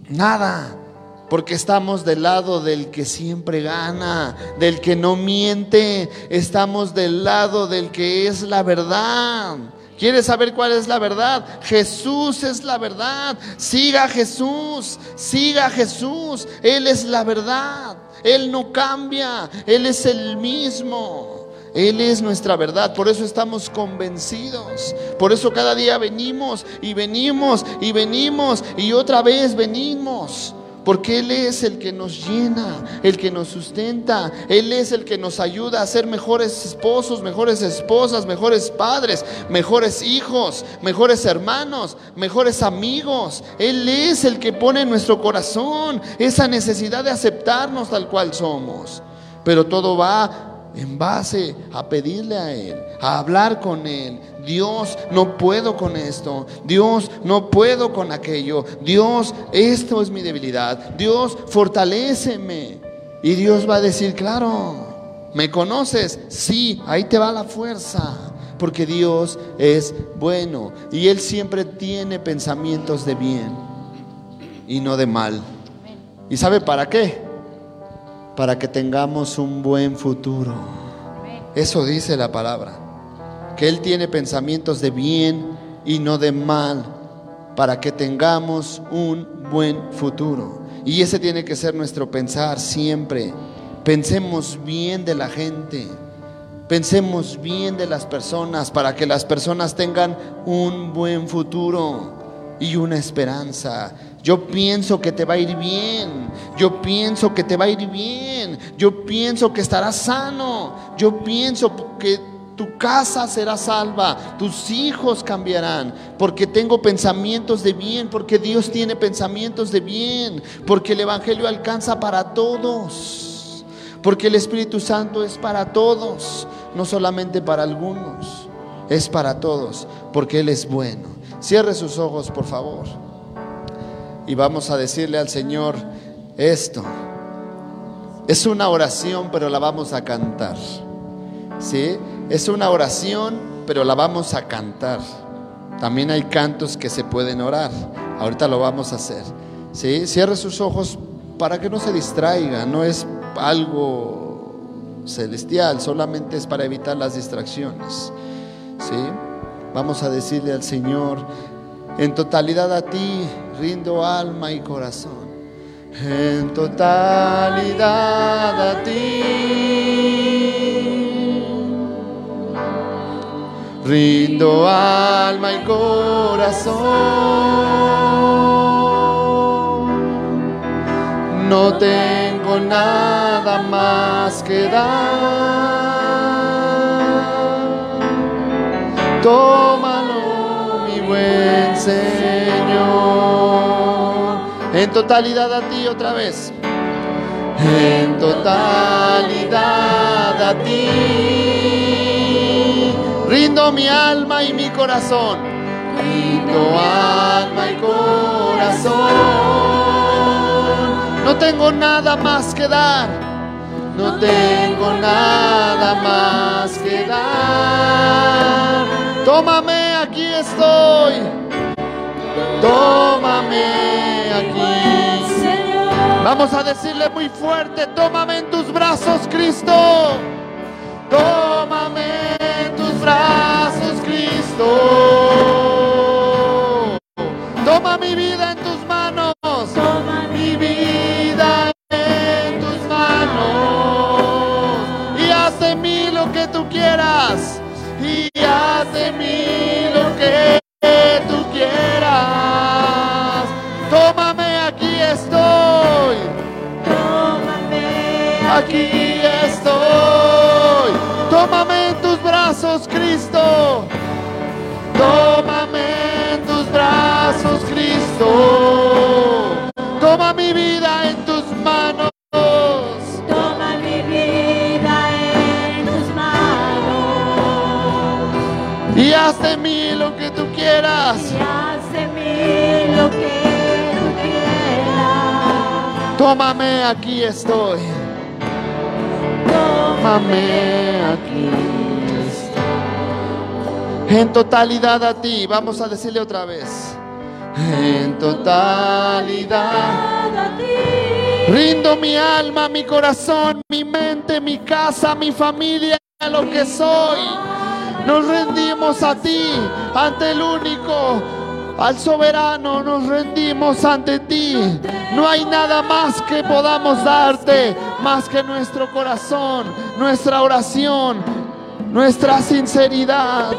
Nada porque estamos del lado del que siempre gana, del que no miente, estamos del lado del que es la verdad. ¿Quieres saber cuál es la verdad? Jesús es la verdad. Siga Jesús, siga Jesús. Él es la verdad. Él no cambia, Él es el mismo. Él es nuestra verdad, por eso estamos convencidos. Por eso cada día venimos y venimos y venimos y otra vez venimos. Porque Él es el que nos llena, el que nos sustenta. Él es el que nos ayuda a ser mejores esposos, mejores esposas, mejores padres, mejores hijos, mejores hermanos, mejores amigos. Él es el que pone en nuestro corazón esa necesidad de aceptarnos tal cual somos. Pero todo va en base a pedirle a Él, a hablar con Él. Dios, no puedo con esto. Dios, no puedo con aquello. Dios, esto es mi debilidad. Dios, fortaléceme. Y Dios va a decir, claro, ¿me conoces? Sí, ahí te va la fuerza. Porque Dios es bueno y Él siempre tiene pensamientos de bien y no de mal. ¿Y sabe para qué? Para que tengamos un buen futuro. Eso dice la palabra. Que Él tiene pensamientos de bien y no de mal, para que tengamos un buen futuro. Y ese tiene que ser nuestro pensar siempre. Pensemos bien de la gente. Pensemos bien de las personas para que las personas tengan un buen futuro y una esperanza. Yo pienso que te va a ir bien. Yo pienso que te va a ir bien. Yo pienso que estarás sano. Yo pienso que tu casa será salva, tus hijos cambiarán, porque tengo pensamientos de bien, porque Dios tiene pensamientos de bien, porque el Evangelio alcanza para todos, porque el Espíritu Santo es para todos, no solamente para algunos, es para todos, porque Él es bueno. Cierre sus ojos, por favor y vamos a decirle al Señor esto. Es una oración, pero la vamos a cantar. ¿Sí? Es una oración, pero la vamos a cantar. También hay cantos que se pueden orar. Ahorita lo vamos a hacer. ¿Sí? Cierre sus ojos para que no se distraiga. No es algo celestial, solamente es para evitar las distracciones. ¿Sí? Vamos a decirle al Señor, en totalidad a ti rindo alma y corazón. En totalidad a ti rindo alma y corazón. No tengo nada más que dar. Mi buen Señor. En totalidad a ti otra vez. En totalidad a ti. Rindo mi alma y mi corazón. Rindo alma y corazón. No tengo nada más que dar. No tengo nada más que dar. Tómame, aquí estoy. Tómame aquí. Vamos a decirle muy fuerte, tómame en tus brazos, Cristo. Tómame en tus brazos, Cristo. Toma mi vida en tus manos. Aquí estoy. Aquí estoy. Tómame en tus brazos, Cristo. De mí lo que tú quieras. y haz de mí lo que tú quieras. Tómame, aquí estoy. Tómame, aquí estoy. En totalidad a ti. Vamos a decirle otra vez. En totalidad. A ti. Rindo mi alma, mi corazón, mi mente, mi casa, mi familia, lo que soy. Nos rendimos a ti, ante el único, al soberano, nos rendimos ante ti. No hay nada más que podamos darte, más que nuestro corazón, nuestra oración, nuestra sinceridad.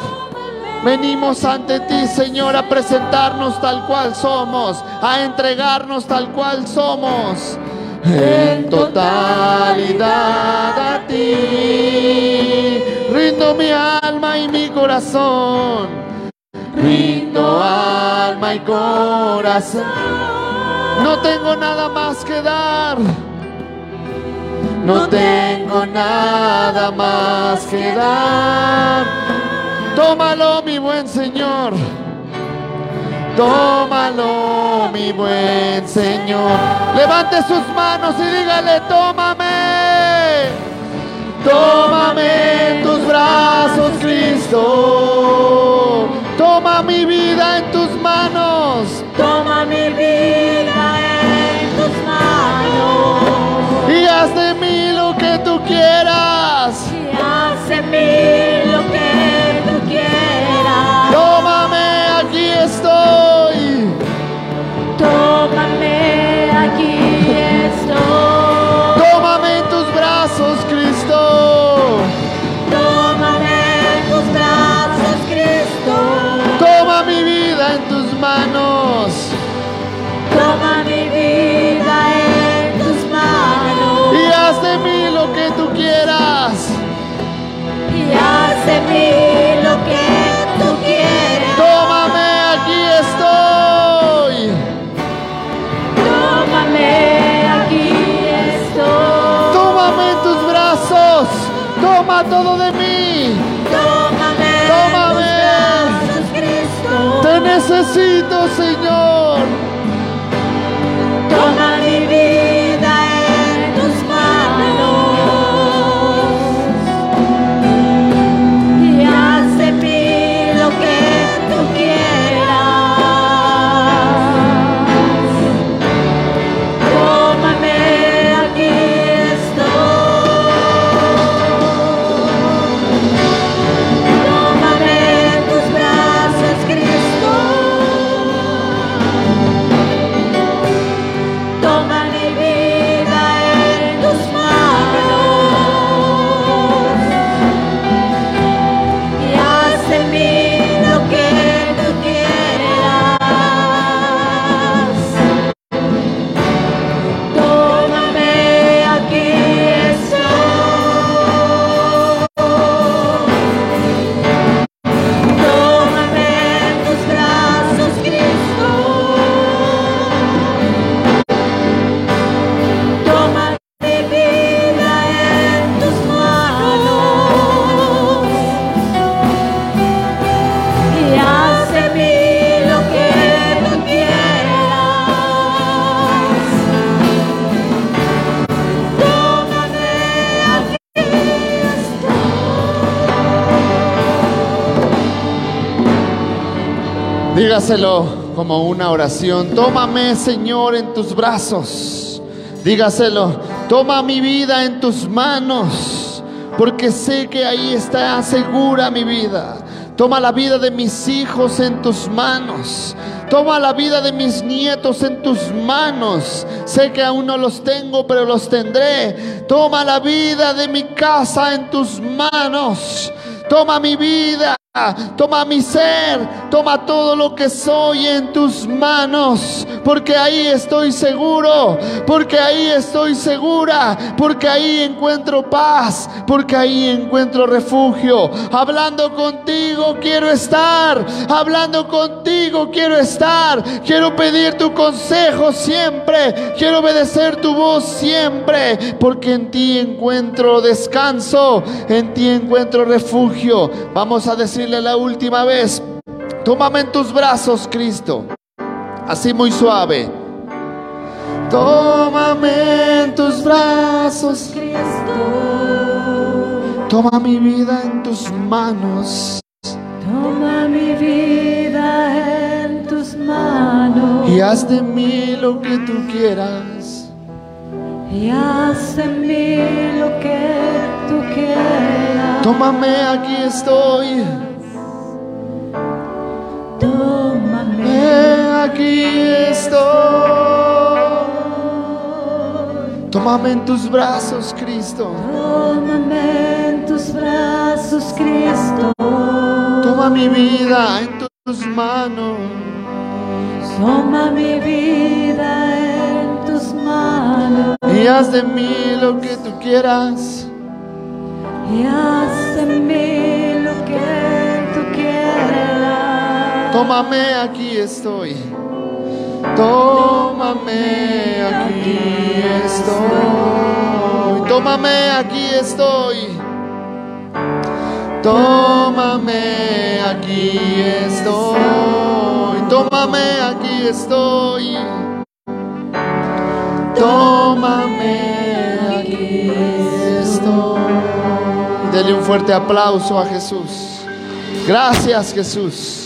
Venimos ante ti, Señor, a presentarnos tal cual somos, a entregarnos tal cual somos. En totalidad a ti, mi alma y mi corazón. Rindo alma y corazón. No tengo nada más que dar. No tengo nada más que dar. Tómalo, mi buen Señor. Tómalo, mi buen Señor. Levante sus manos y dígale, tómame. Tómame en tus brazos, Cristo. Toma mi vida en tus necesito, Señor. Dígaselo como una oración. Tómame, Señor, en tus brazos. Dígaselo. Toma mi vida en tus manos. Porque sé que ahí está segura mi vida. Toma la vida de mis hijos en tus manos. Toma la vida de mis nietos en tus manos. Sé que aún no los tengo, pero los tendré. Toma la vida de mi casa en tus manos. Toma mi vida, toma mi ser, toma todo lo que soy en tus manos, porque ahí estoy seguro, porque ahí estoy segura, porque ahí encuentro paz, porque ahí encuentro refugio. Hablando contigo quiero estar, hablando contigo quiero estar, quiero pedir tu consejo siempre, quiero obedecer tu voz siempre, porque en ti encuentro descanso, en ti encuentro refugio. Vamos a decirle la última vez, tómame en tus brazos, Cristo. Así muy suave. Tómame en tus brazos, Cristo. Toma mi vida en tus manos Toma mi vida en tus manos y haz de mí lo que tú quieras. y haz en mí lo que tú quieras. Tómame, aquí estoy. Tómame. Aquí estoy. Tómame en tus brazos, Cristo. Tómame en tus brazos, Cristo. Toma mi vida en tus manos. Toma mi vida en tus manos Y haz de mí lo que tú quieras. y haz en mí Tómame, aquí estoy. Tómame, aquí estoy. Tómame, aquí estoy. Tómame, aquí estoy. Tómame, aquí estoy. Tómame, aquí estoy. Dele un fuerte aplauso a Jesús. Gracias, Jesús.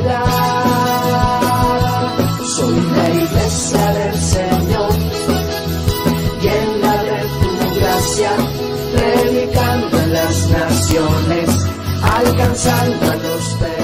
Alcanzando a los perdidos.